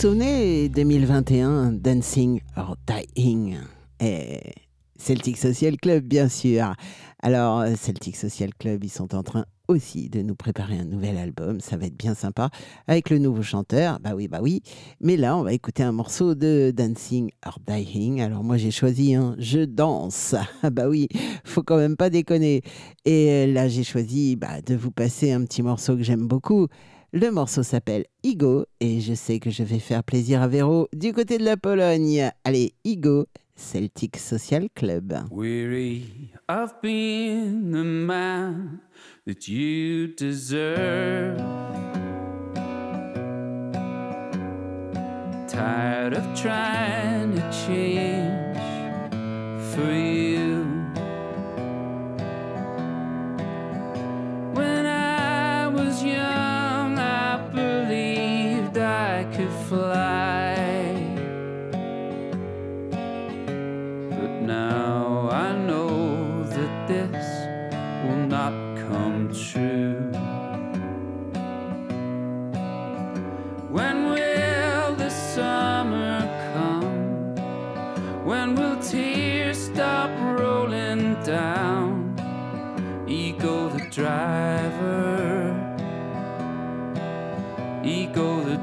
Speaker 1: Souvenez 2021, Dancing or Dying et Celtic Social Club, bien sûr. Alors, Celtic Social Club, ils sont en train aussi de nous préparer un nouvel album. Ça va être bien sympa avec le nouveau chanteur. Bah oui, bah oui. Mais là, on va écouter un morceau de Dancing or Dying. Alors moi, j'ai choisi un Je danse. Ah bah oui, faut quand même pas déconner. Et là, j'ai choisi bah, de vous passer un petit morceau que j'aime beaucoup. Le morceau s'appelle Igo et je sais que je vais faire plaisir à Véro du côté de la Pologne. Allez, Igo, Celtic Social Club.
Speaker 13: Weary of being the man that you deserve. Tired of trying to change for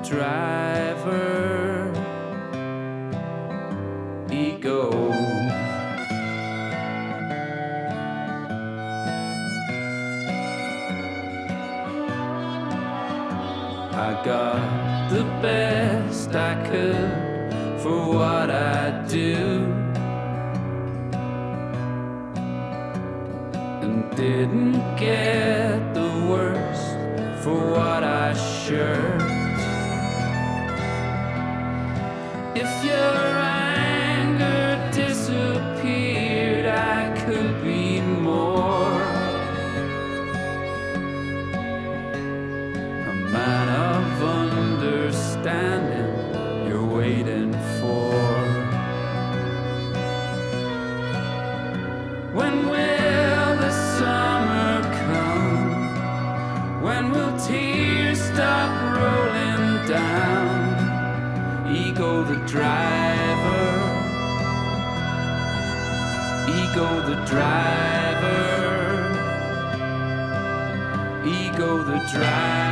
Speaker 13: driver, ego. I got the best I could for what I do. And didn't get the worst for what I shirked. if you're right. Ego the driver, ego the driver ego the driver.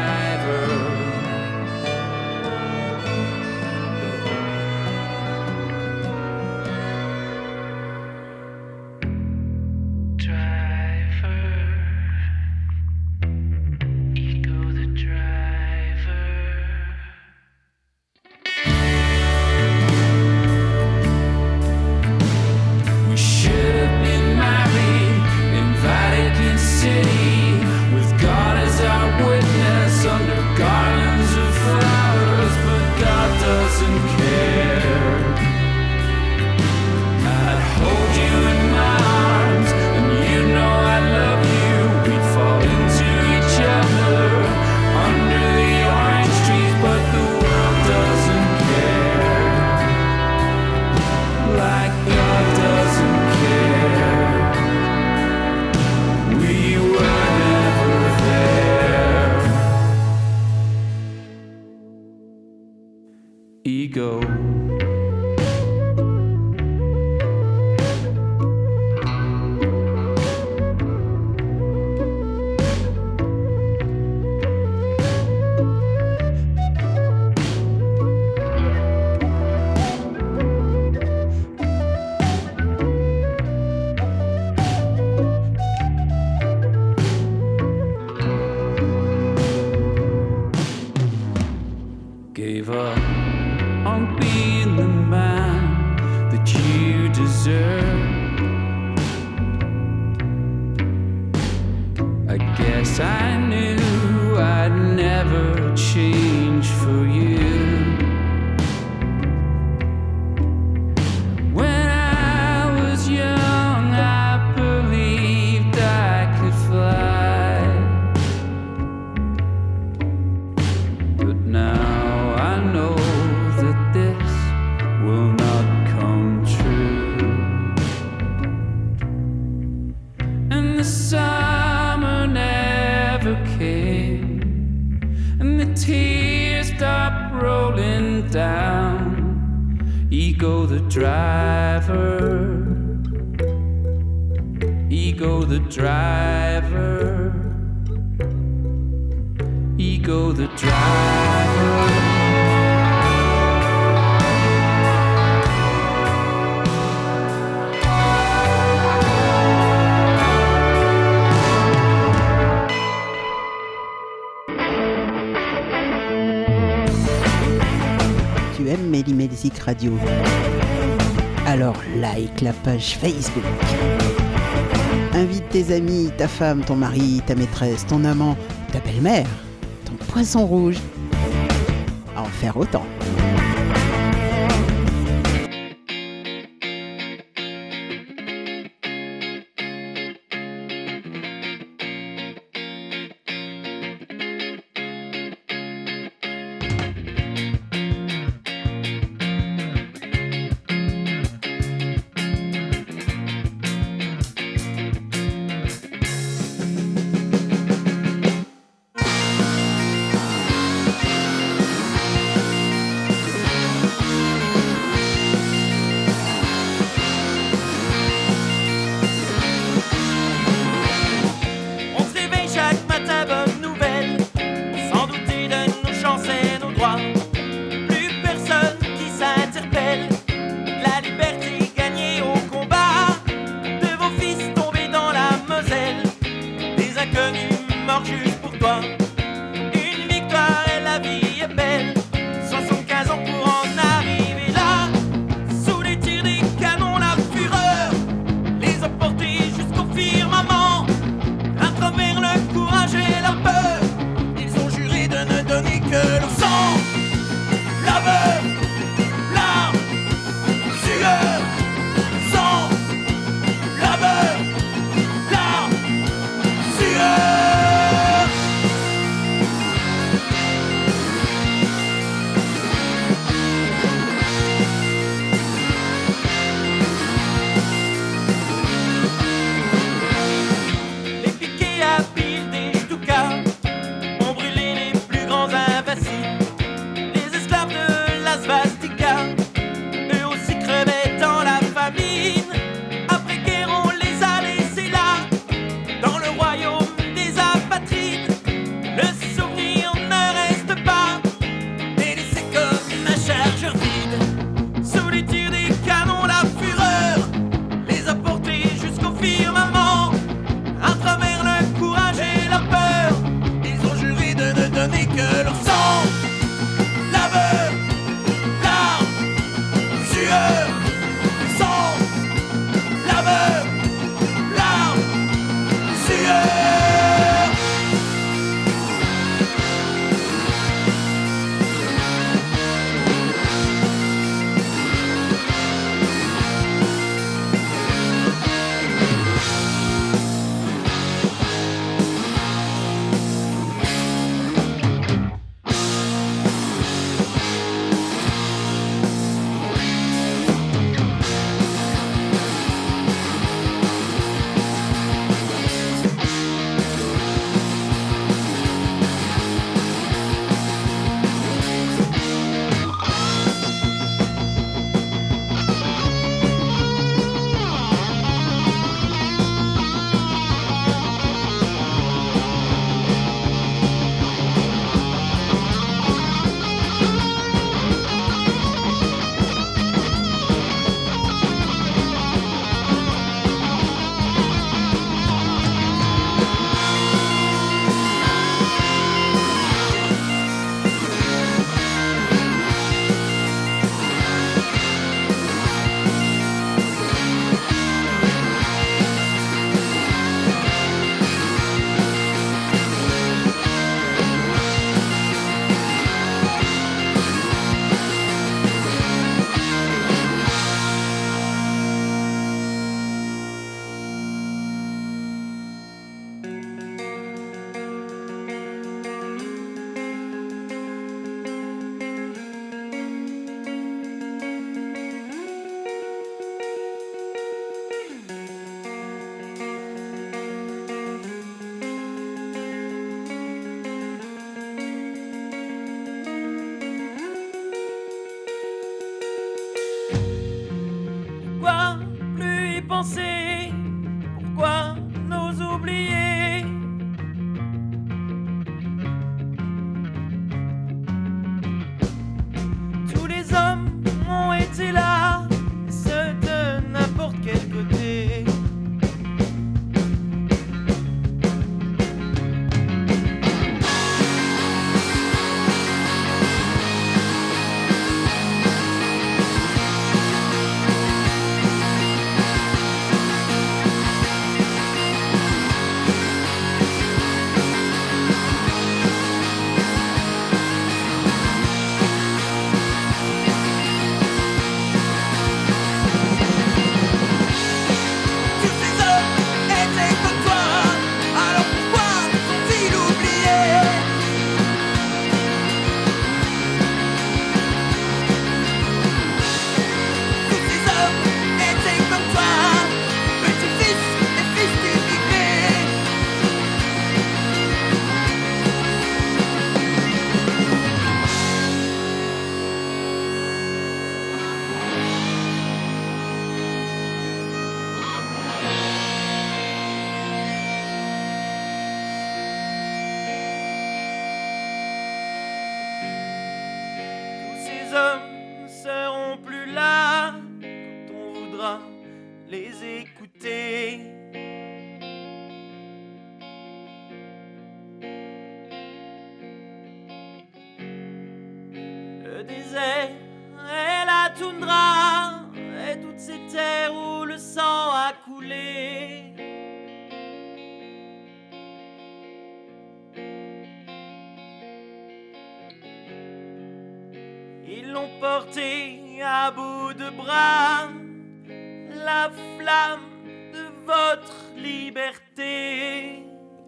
Speaker 1: Invite tes amis, ta femme, ton mari, ta maîtresse, ton amant, ta belle-mère, ton poisson rouge à en faire autant.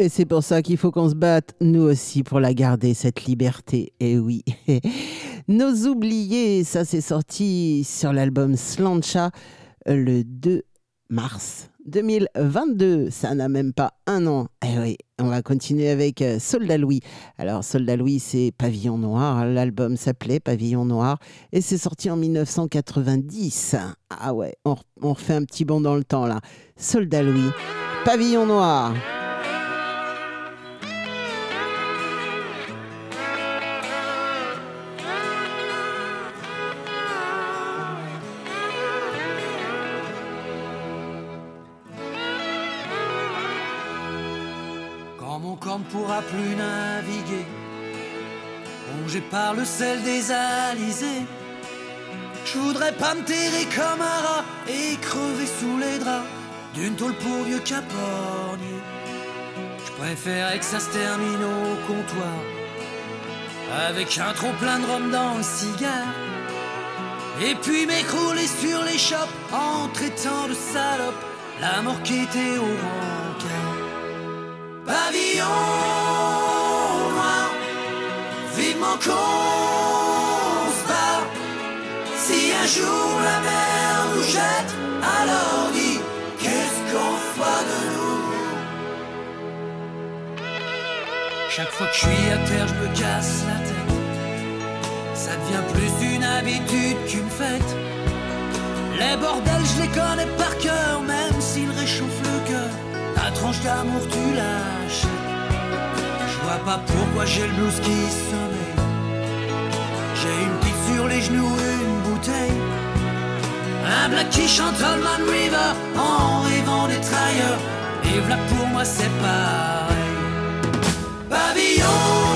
Speaker 11: Et
Speaker 1: c'est pour ça qu'il faut qu'on se batte, nous aussi, pour la garder, cette liberté. Et oui. Nos oubliés, ça c'est sorti sur l'album Slancha euh, le 2 mars 2022. Ça n'a même pas un an. Et oui, on va continuer avec euh, Soldat Louis. Alors, Soldat Louis, c'est Pavillon Noir. L'album s'appelait Pavillon Noir et c'est sorti en 1990. Ah ouais, on refait un petit bond dans le temps là. Soldat Louis, Pavillon Noir.
Speaker 14: Pourra plus naviguer, rongé par le sel des alizés, je voudrais pas me terrer comme un rat et crever sous les draps d'une tôle pour vieux capornier. Je préférerais que ça se termine au comptoir, avec un trop plein de rhum dans le cigare. Et puis m'écrouler sur les chopes en traitant de salope la mort qui était au rencard. Pavillon noir, vivement qu'on se bat. Si un jour la mer nous jette, alors dis qu'est-ce qu'on fera de nous? Chaque fois que je suis à terre, je me casse la tête. Ça devient plus une habitude qu'une fête. Les bordels, je les connais par cœur, même s'ils réchauffent le cœur. Tranche d'amour, tu lâches. Je vois pas pourquoi j'ai le blues qui sommeille. J'ai une petite sur les genoux, une bouteille. Un black qui chante Allman River en rêvant des trailleurs. Et voilà pour moi, c'est pareil. Pavillon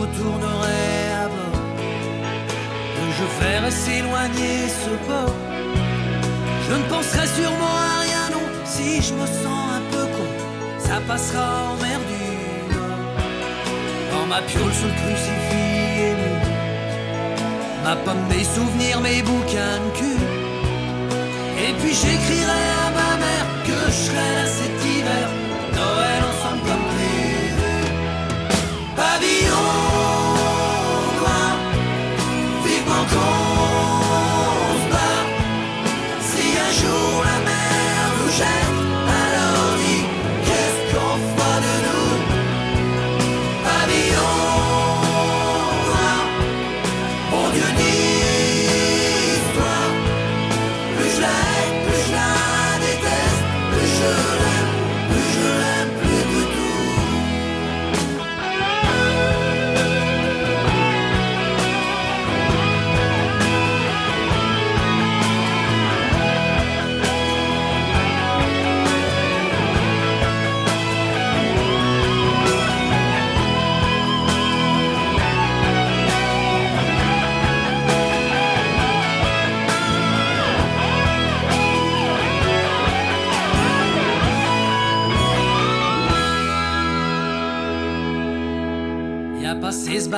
Speaker 14: retournerai à bord. Je verrai s'éloigner ce port. Je ne penserai sûrement à rien, non, si je me sens un peu con. Ça passera en mer du Nord. Dans ma piole sous le crucifix. Ma pomme, mes souvenirs, mes bouquins de cul. Et puis j'écrirai à ma mère que je serai là cet hiver. Noël I'll go.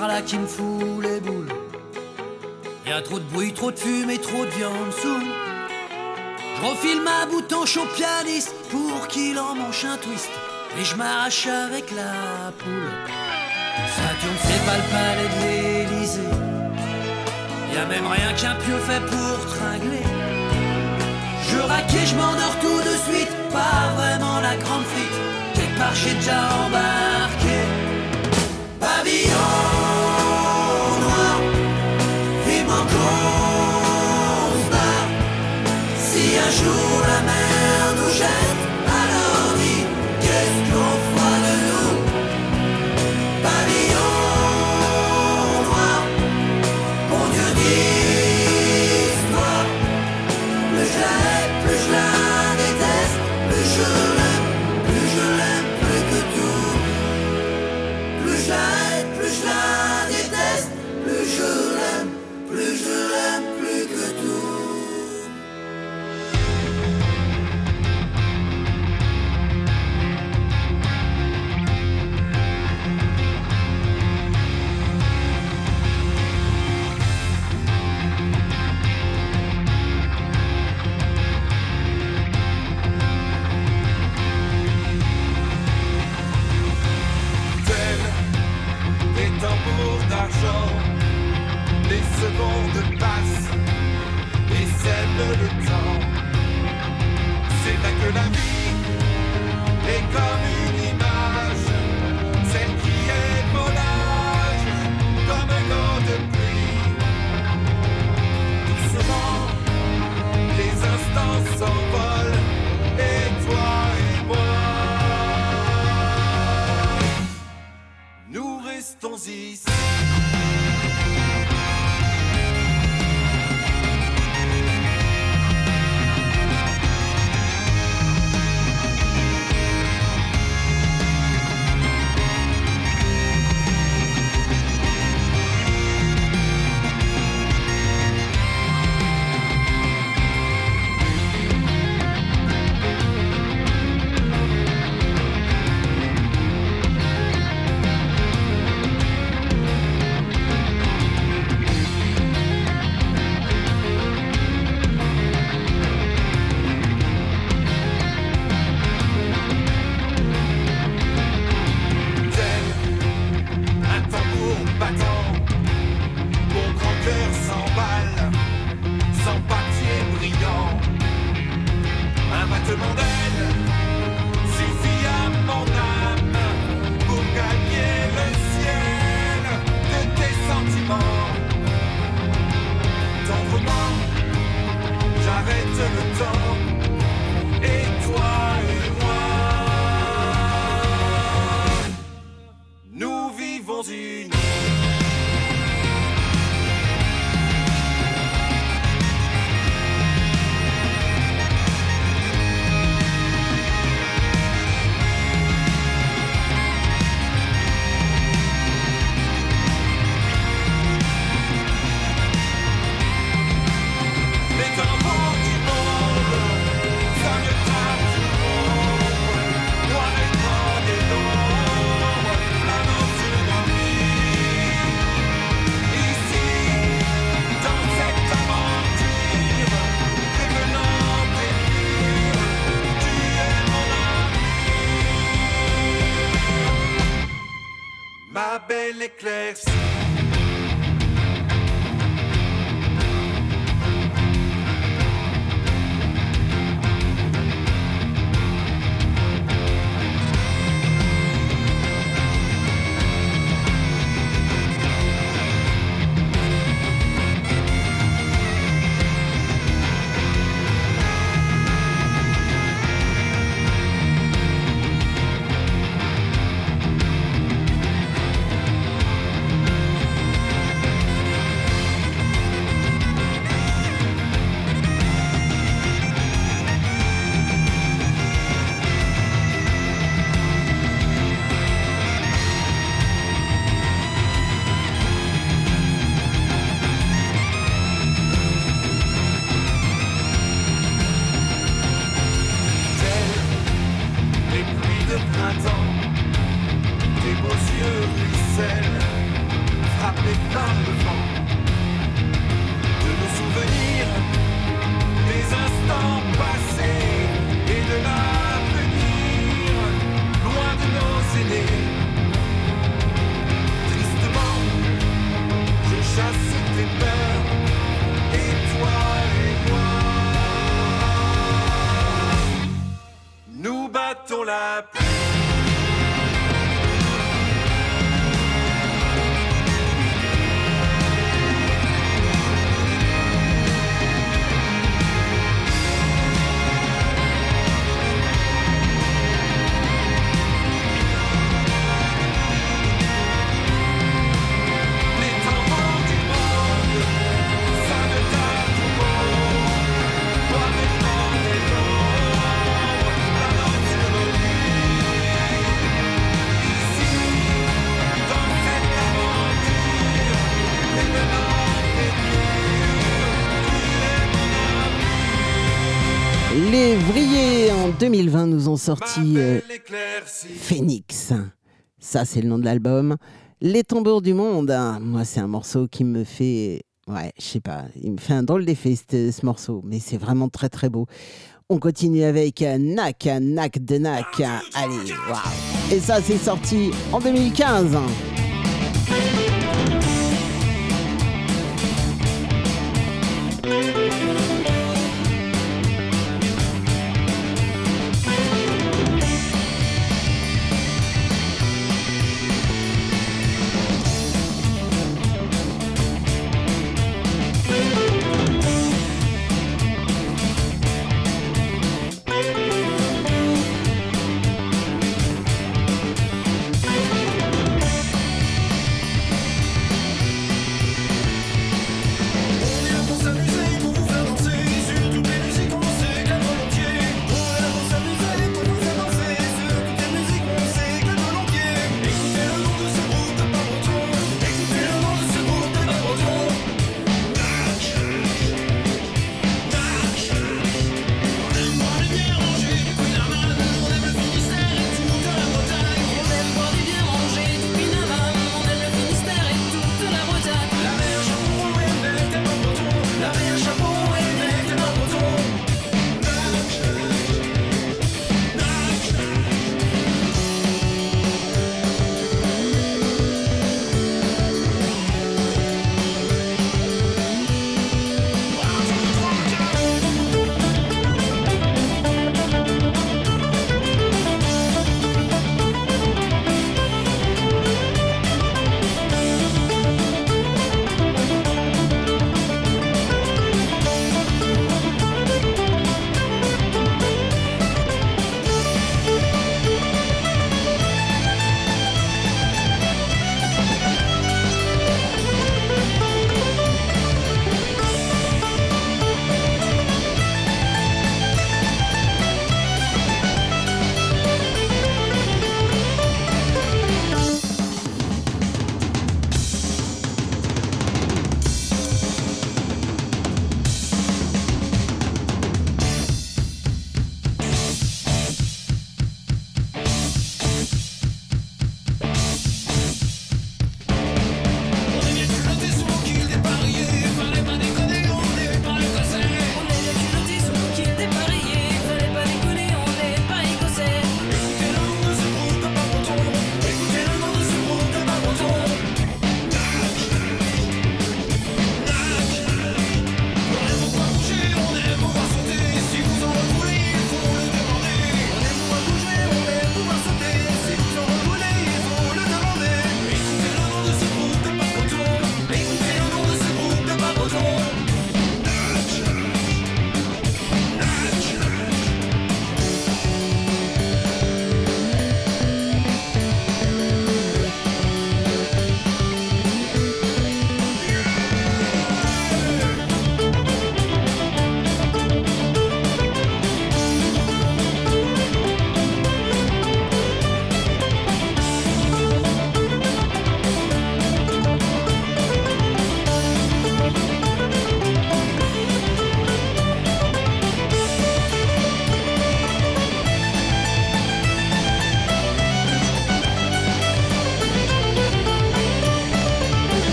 Speaker 14: par là qui me fout les boules. Y a trop de bruit, trop de fumée, trop de viande sous. Je refile ma bouton chaud pianiste pour qu'il en mange un twist. Et je m'arrache avec la poule. Saturne, c'est pas le palais de l'Élysée. Y a même rien qu'un pieu fait pour tringler. Je raquais je m'endors tout de suite. Pas vraiment la grande frite. Quelque part, j'ai déjà embarqué. Pavillon! Un jour la mer nous jette
Speaker 15: Allons-y. 2020 nous ont sorti euh. Phoenix. Ça, c'est le nom de l'album. Les tambours du monde. hein. Moi, c'est un morceau qui me fait. Ouais, je sais pas. Il me fait un drôle d'effet, ce, ce morceau. Mais c'est vraiment très, très beau. On continue avec euh, Nak, Nak de Nak. Allez, waouh. Et ça, c'est sorti en 2015.
Speaker 16: On est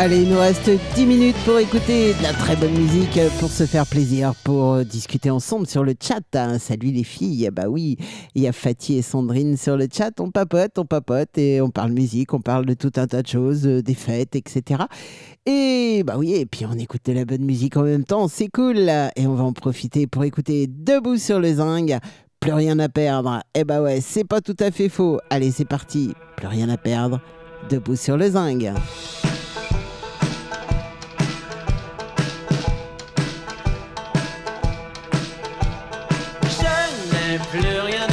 Speaker 1: Allez, il nous reste 10 minutes pour écouter de la très bonne musique, pour se faire plaisir, pour euh, discuter ensemble sur le chat. hein. Salut les filles, bah oui, il y a Fatih et Sandrine sur le chat, on papote, on papote et on parle musique, on parle de tout un tas de choses, euh, des fêtes, etc. Et bah oui, et puis on écoute de la bonne musique en même temps, c'est cool. Et on va en profiter pour écouter Debout sur le zinc, plus rien à perdre. Eh bah ouais, c'est pas tout à fait faux. Allez, c'est parti, plus rien à perdre, Debout sur le zinc.
Speaker 14: Plus rien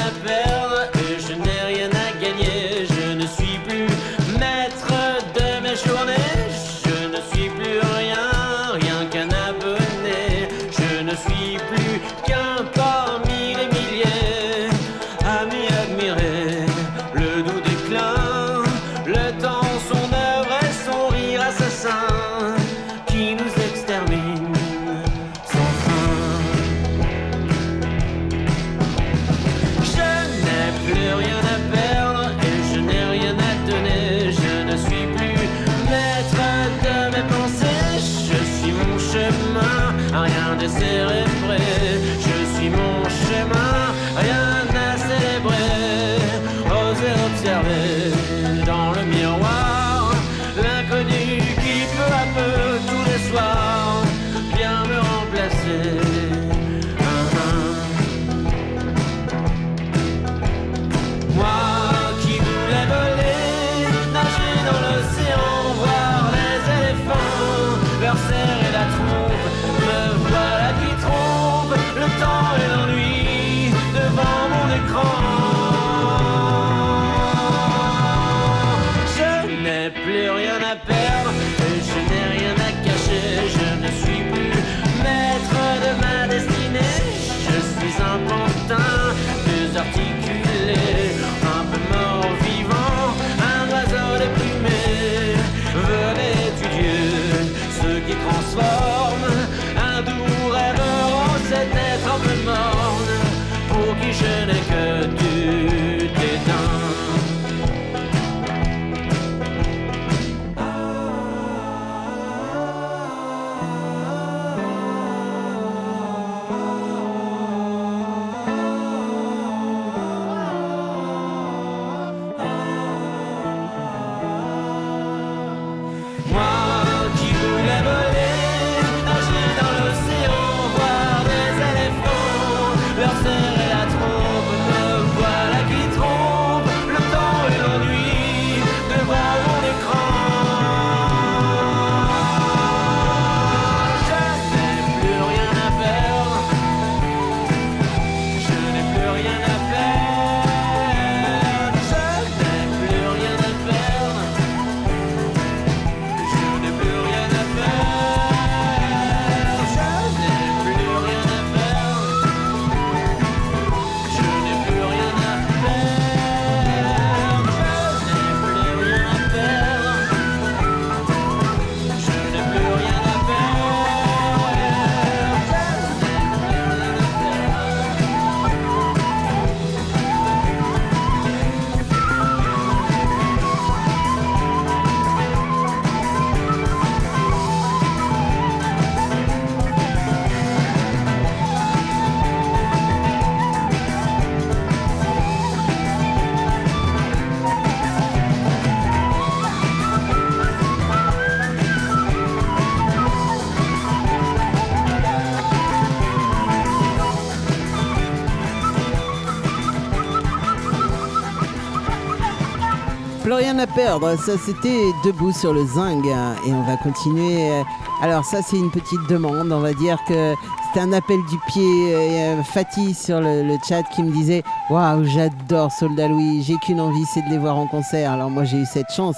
Speaker 14: perdre,
Speaker 1: ça c'était debout sur le zinc et on va continuer. Alors ça c'est une petite demande, on va dire que c'était un appel du pied. euh, Fatih sur le, chat qui me disait waouh j'adore Soldat Louis, j'ai qu'une envie c'est de les voir en concert. Alors moi j'ai eu cette chance,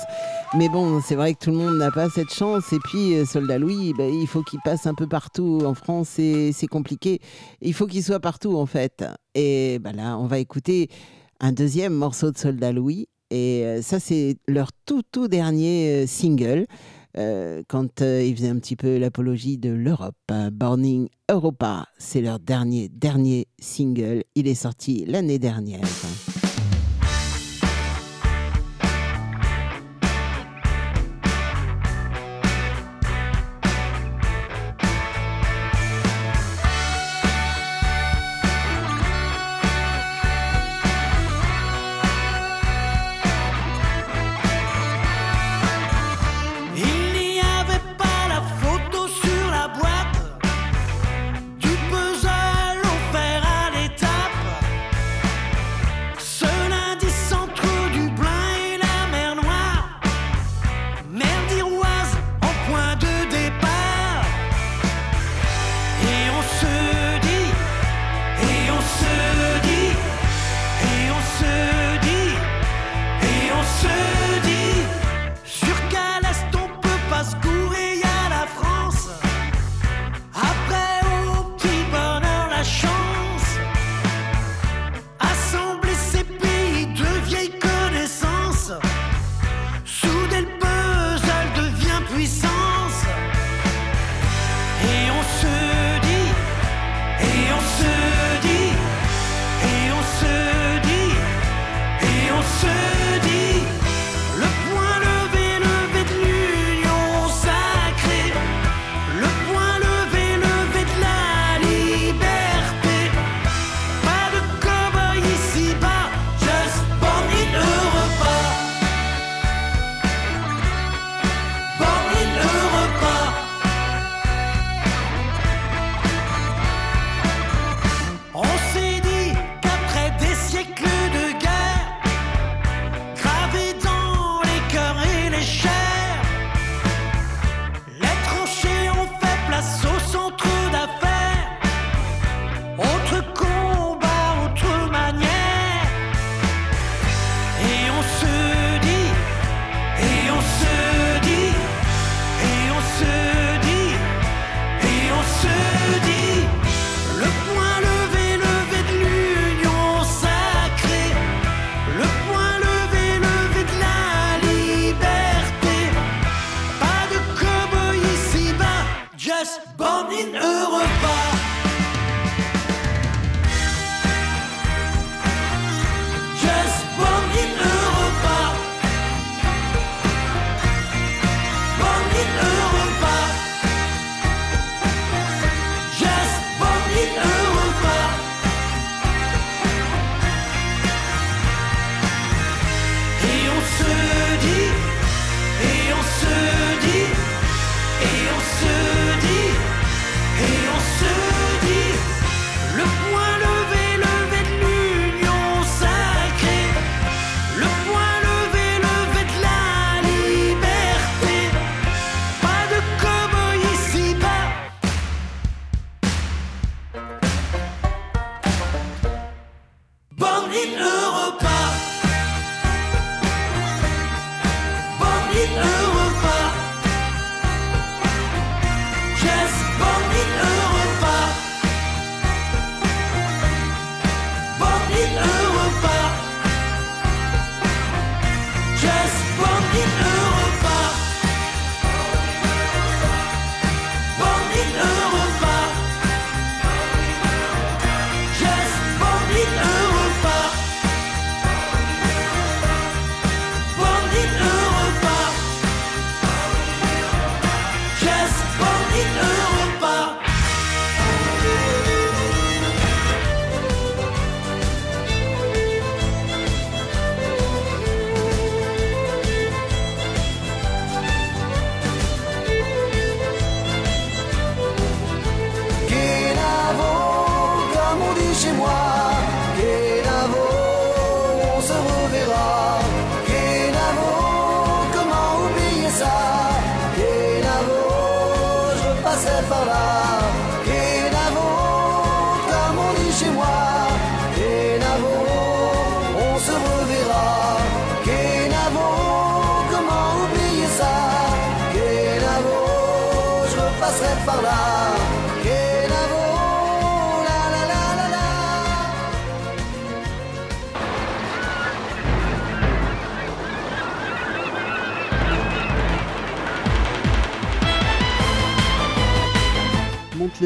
Speaker 1: mais bon c'est vrai que tout le monde n'a pas cette chance et puis euh, Soldat Louis ben, il faut qu'il passe un peu partout en France c'est compliqué. Il faut qu'il soit partout en fait. Et ben là on va écouter un deuxième morceau de Soldat Louis. Et euh, ça, c'est leur tout, tout dernier euh, single, euh, quand ils faisaient un petit peu l'apologie de l'Europe. hein. Burning Europa, c'est leur dernier, dernier single. Il est sorti l'année dernière.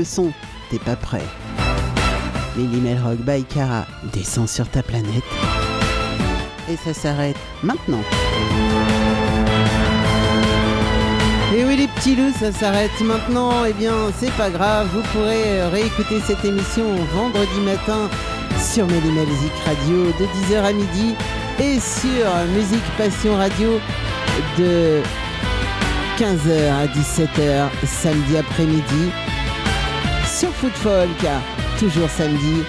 Speaker 17: Son, t'es pas prêt. Lily Melrock by Cara descend sur ta planète. Et ça s'arrête maintenant.
Speaker 1: Et oui les petits loups, ça s'arrête maintenant. Eh bien, c'est pas grave, vous pourrez euh, réécouter cette émission vendredi matin sur Mélimel Music Radio de 10h à midi et sur Musique Passion Radio de 15h à 17h samedi après-midi Foot Folk, toujours samedi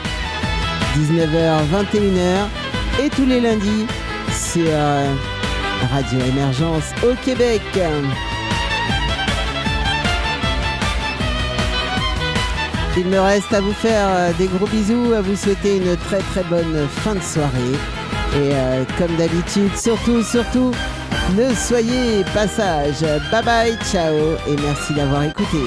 Speaker 1: 19h 21h et tous les lundis sur euh, Radio Émergence au Québec. Il me reste à vous faire euh, des gros bisous, à vous souhaiter une très très bonne fin de soirée. Et euh, comme d'habitude, surtout, surtout, ne soyez pas sages. Bye bye, ciao et merci d'avoir écouté.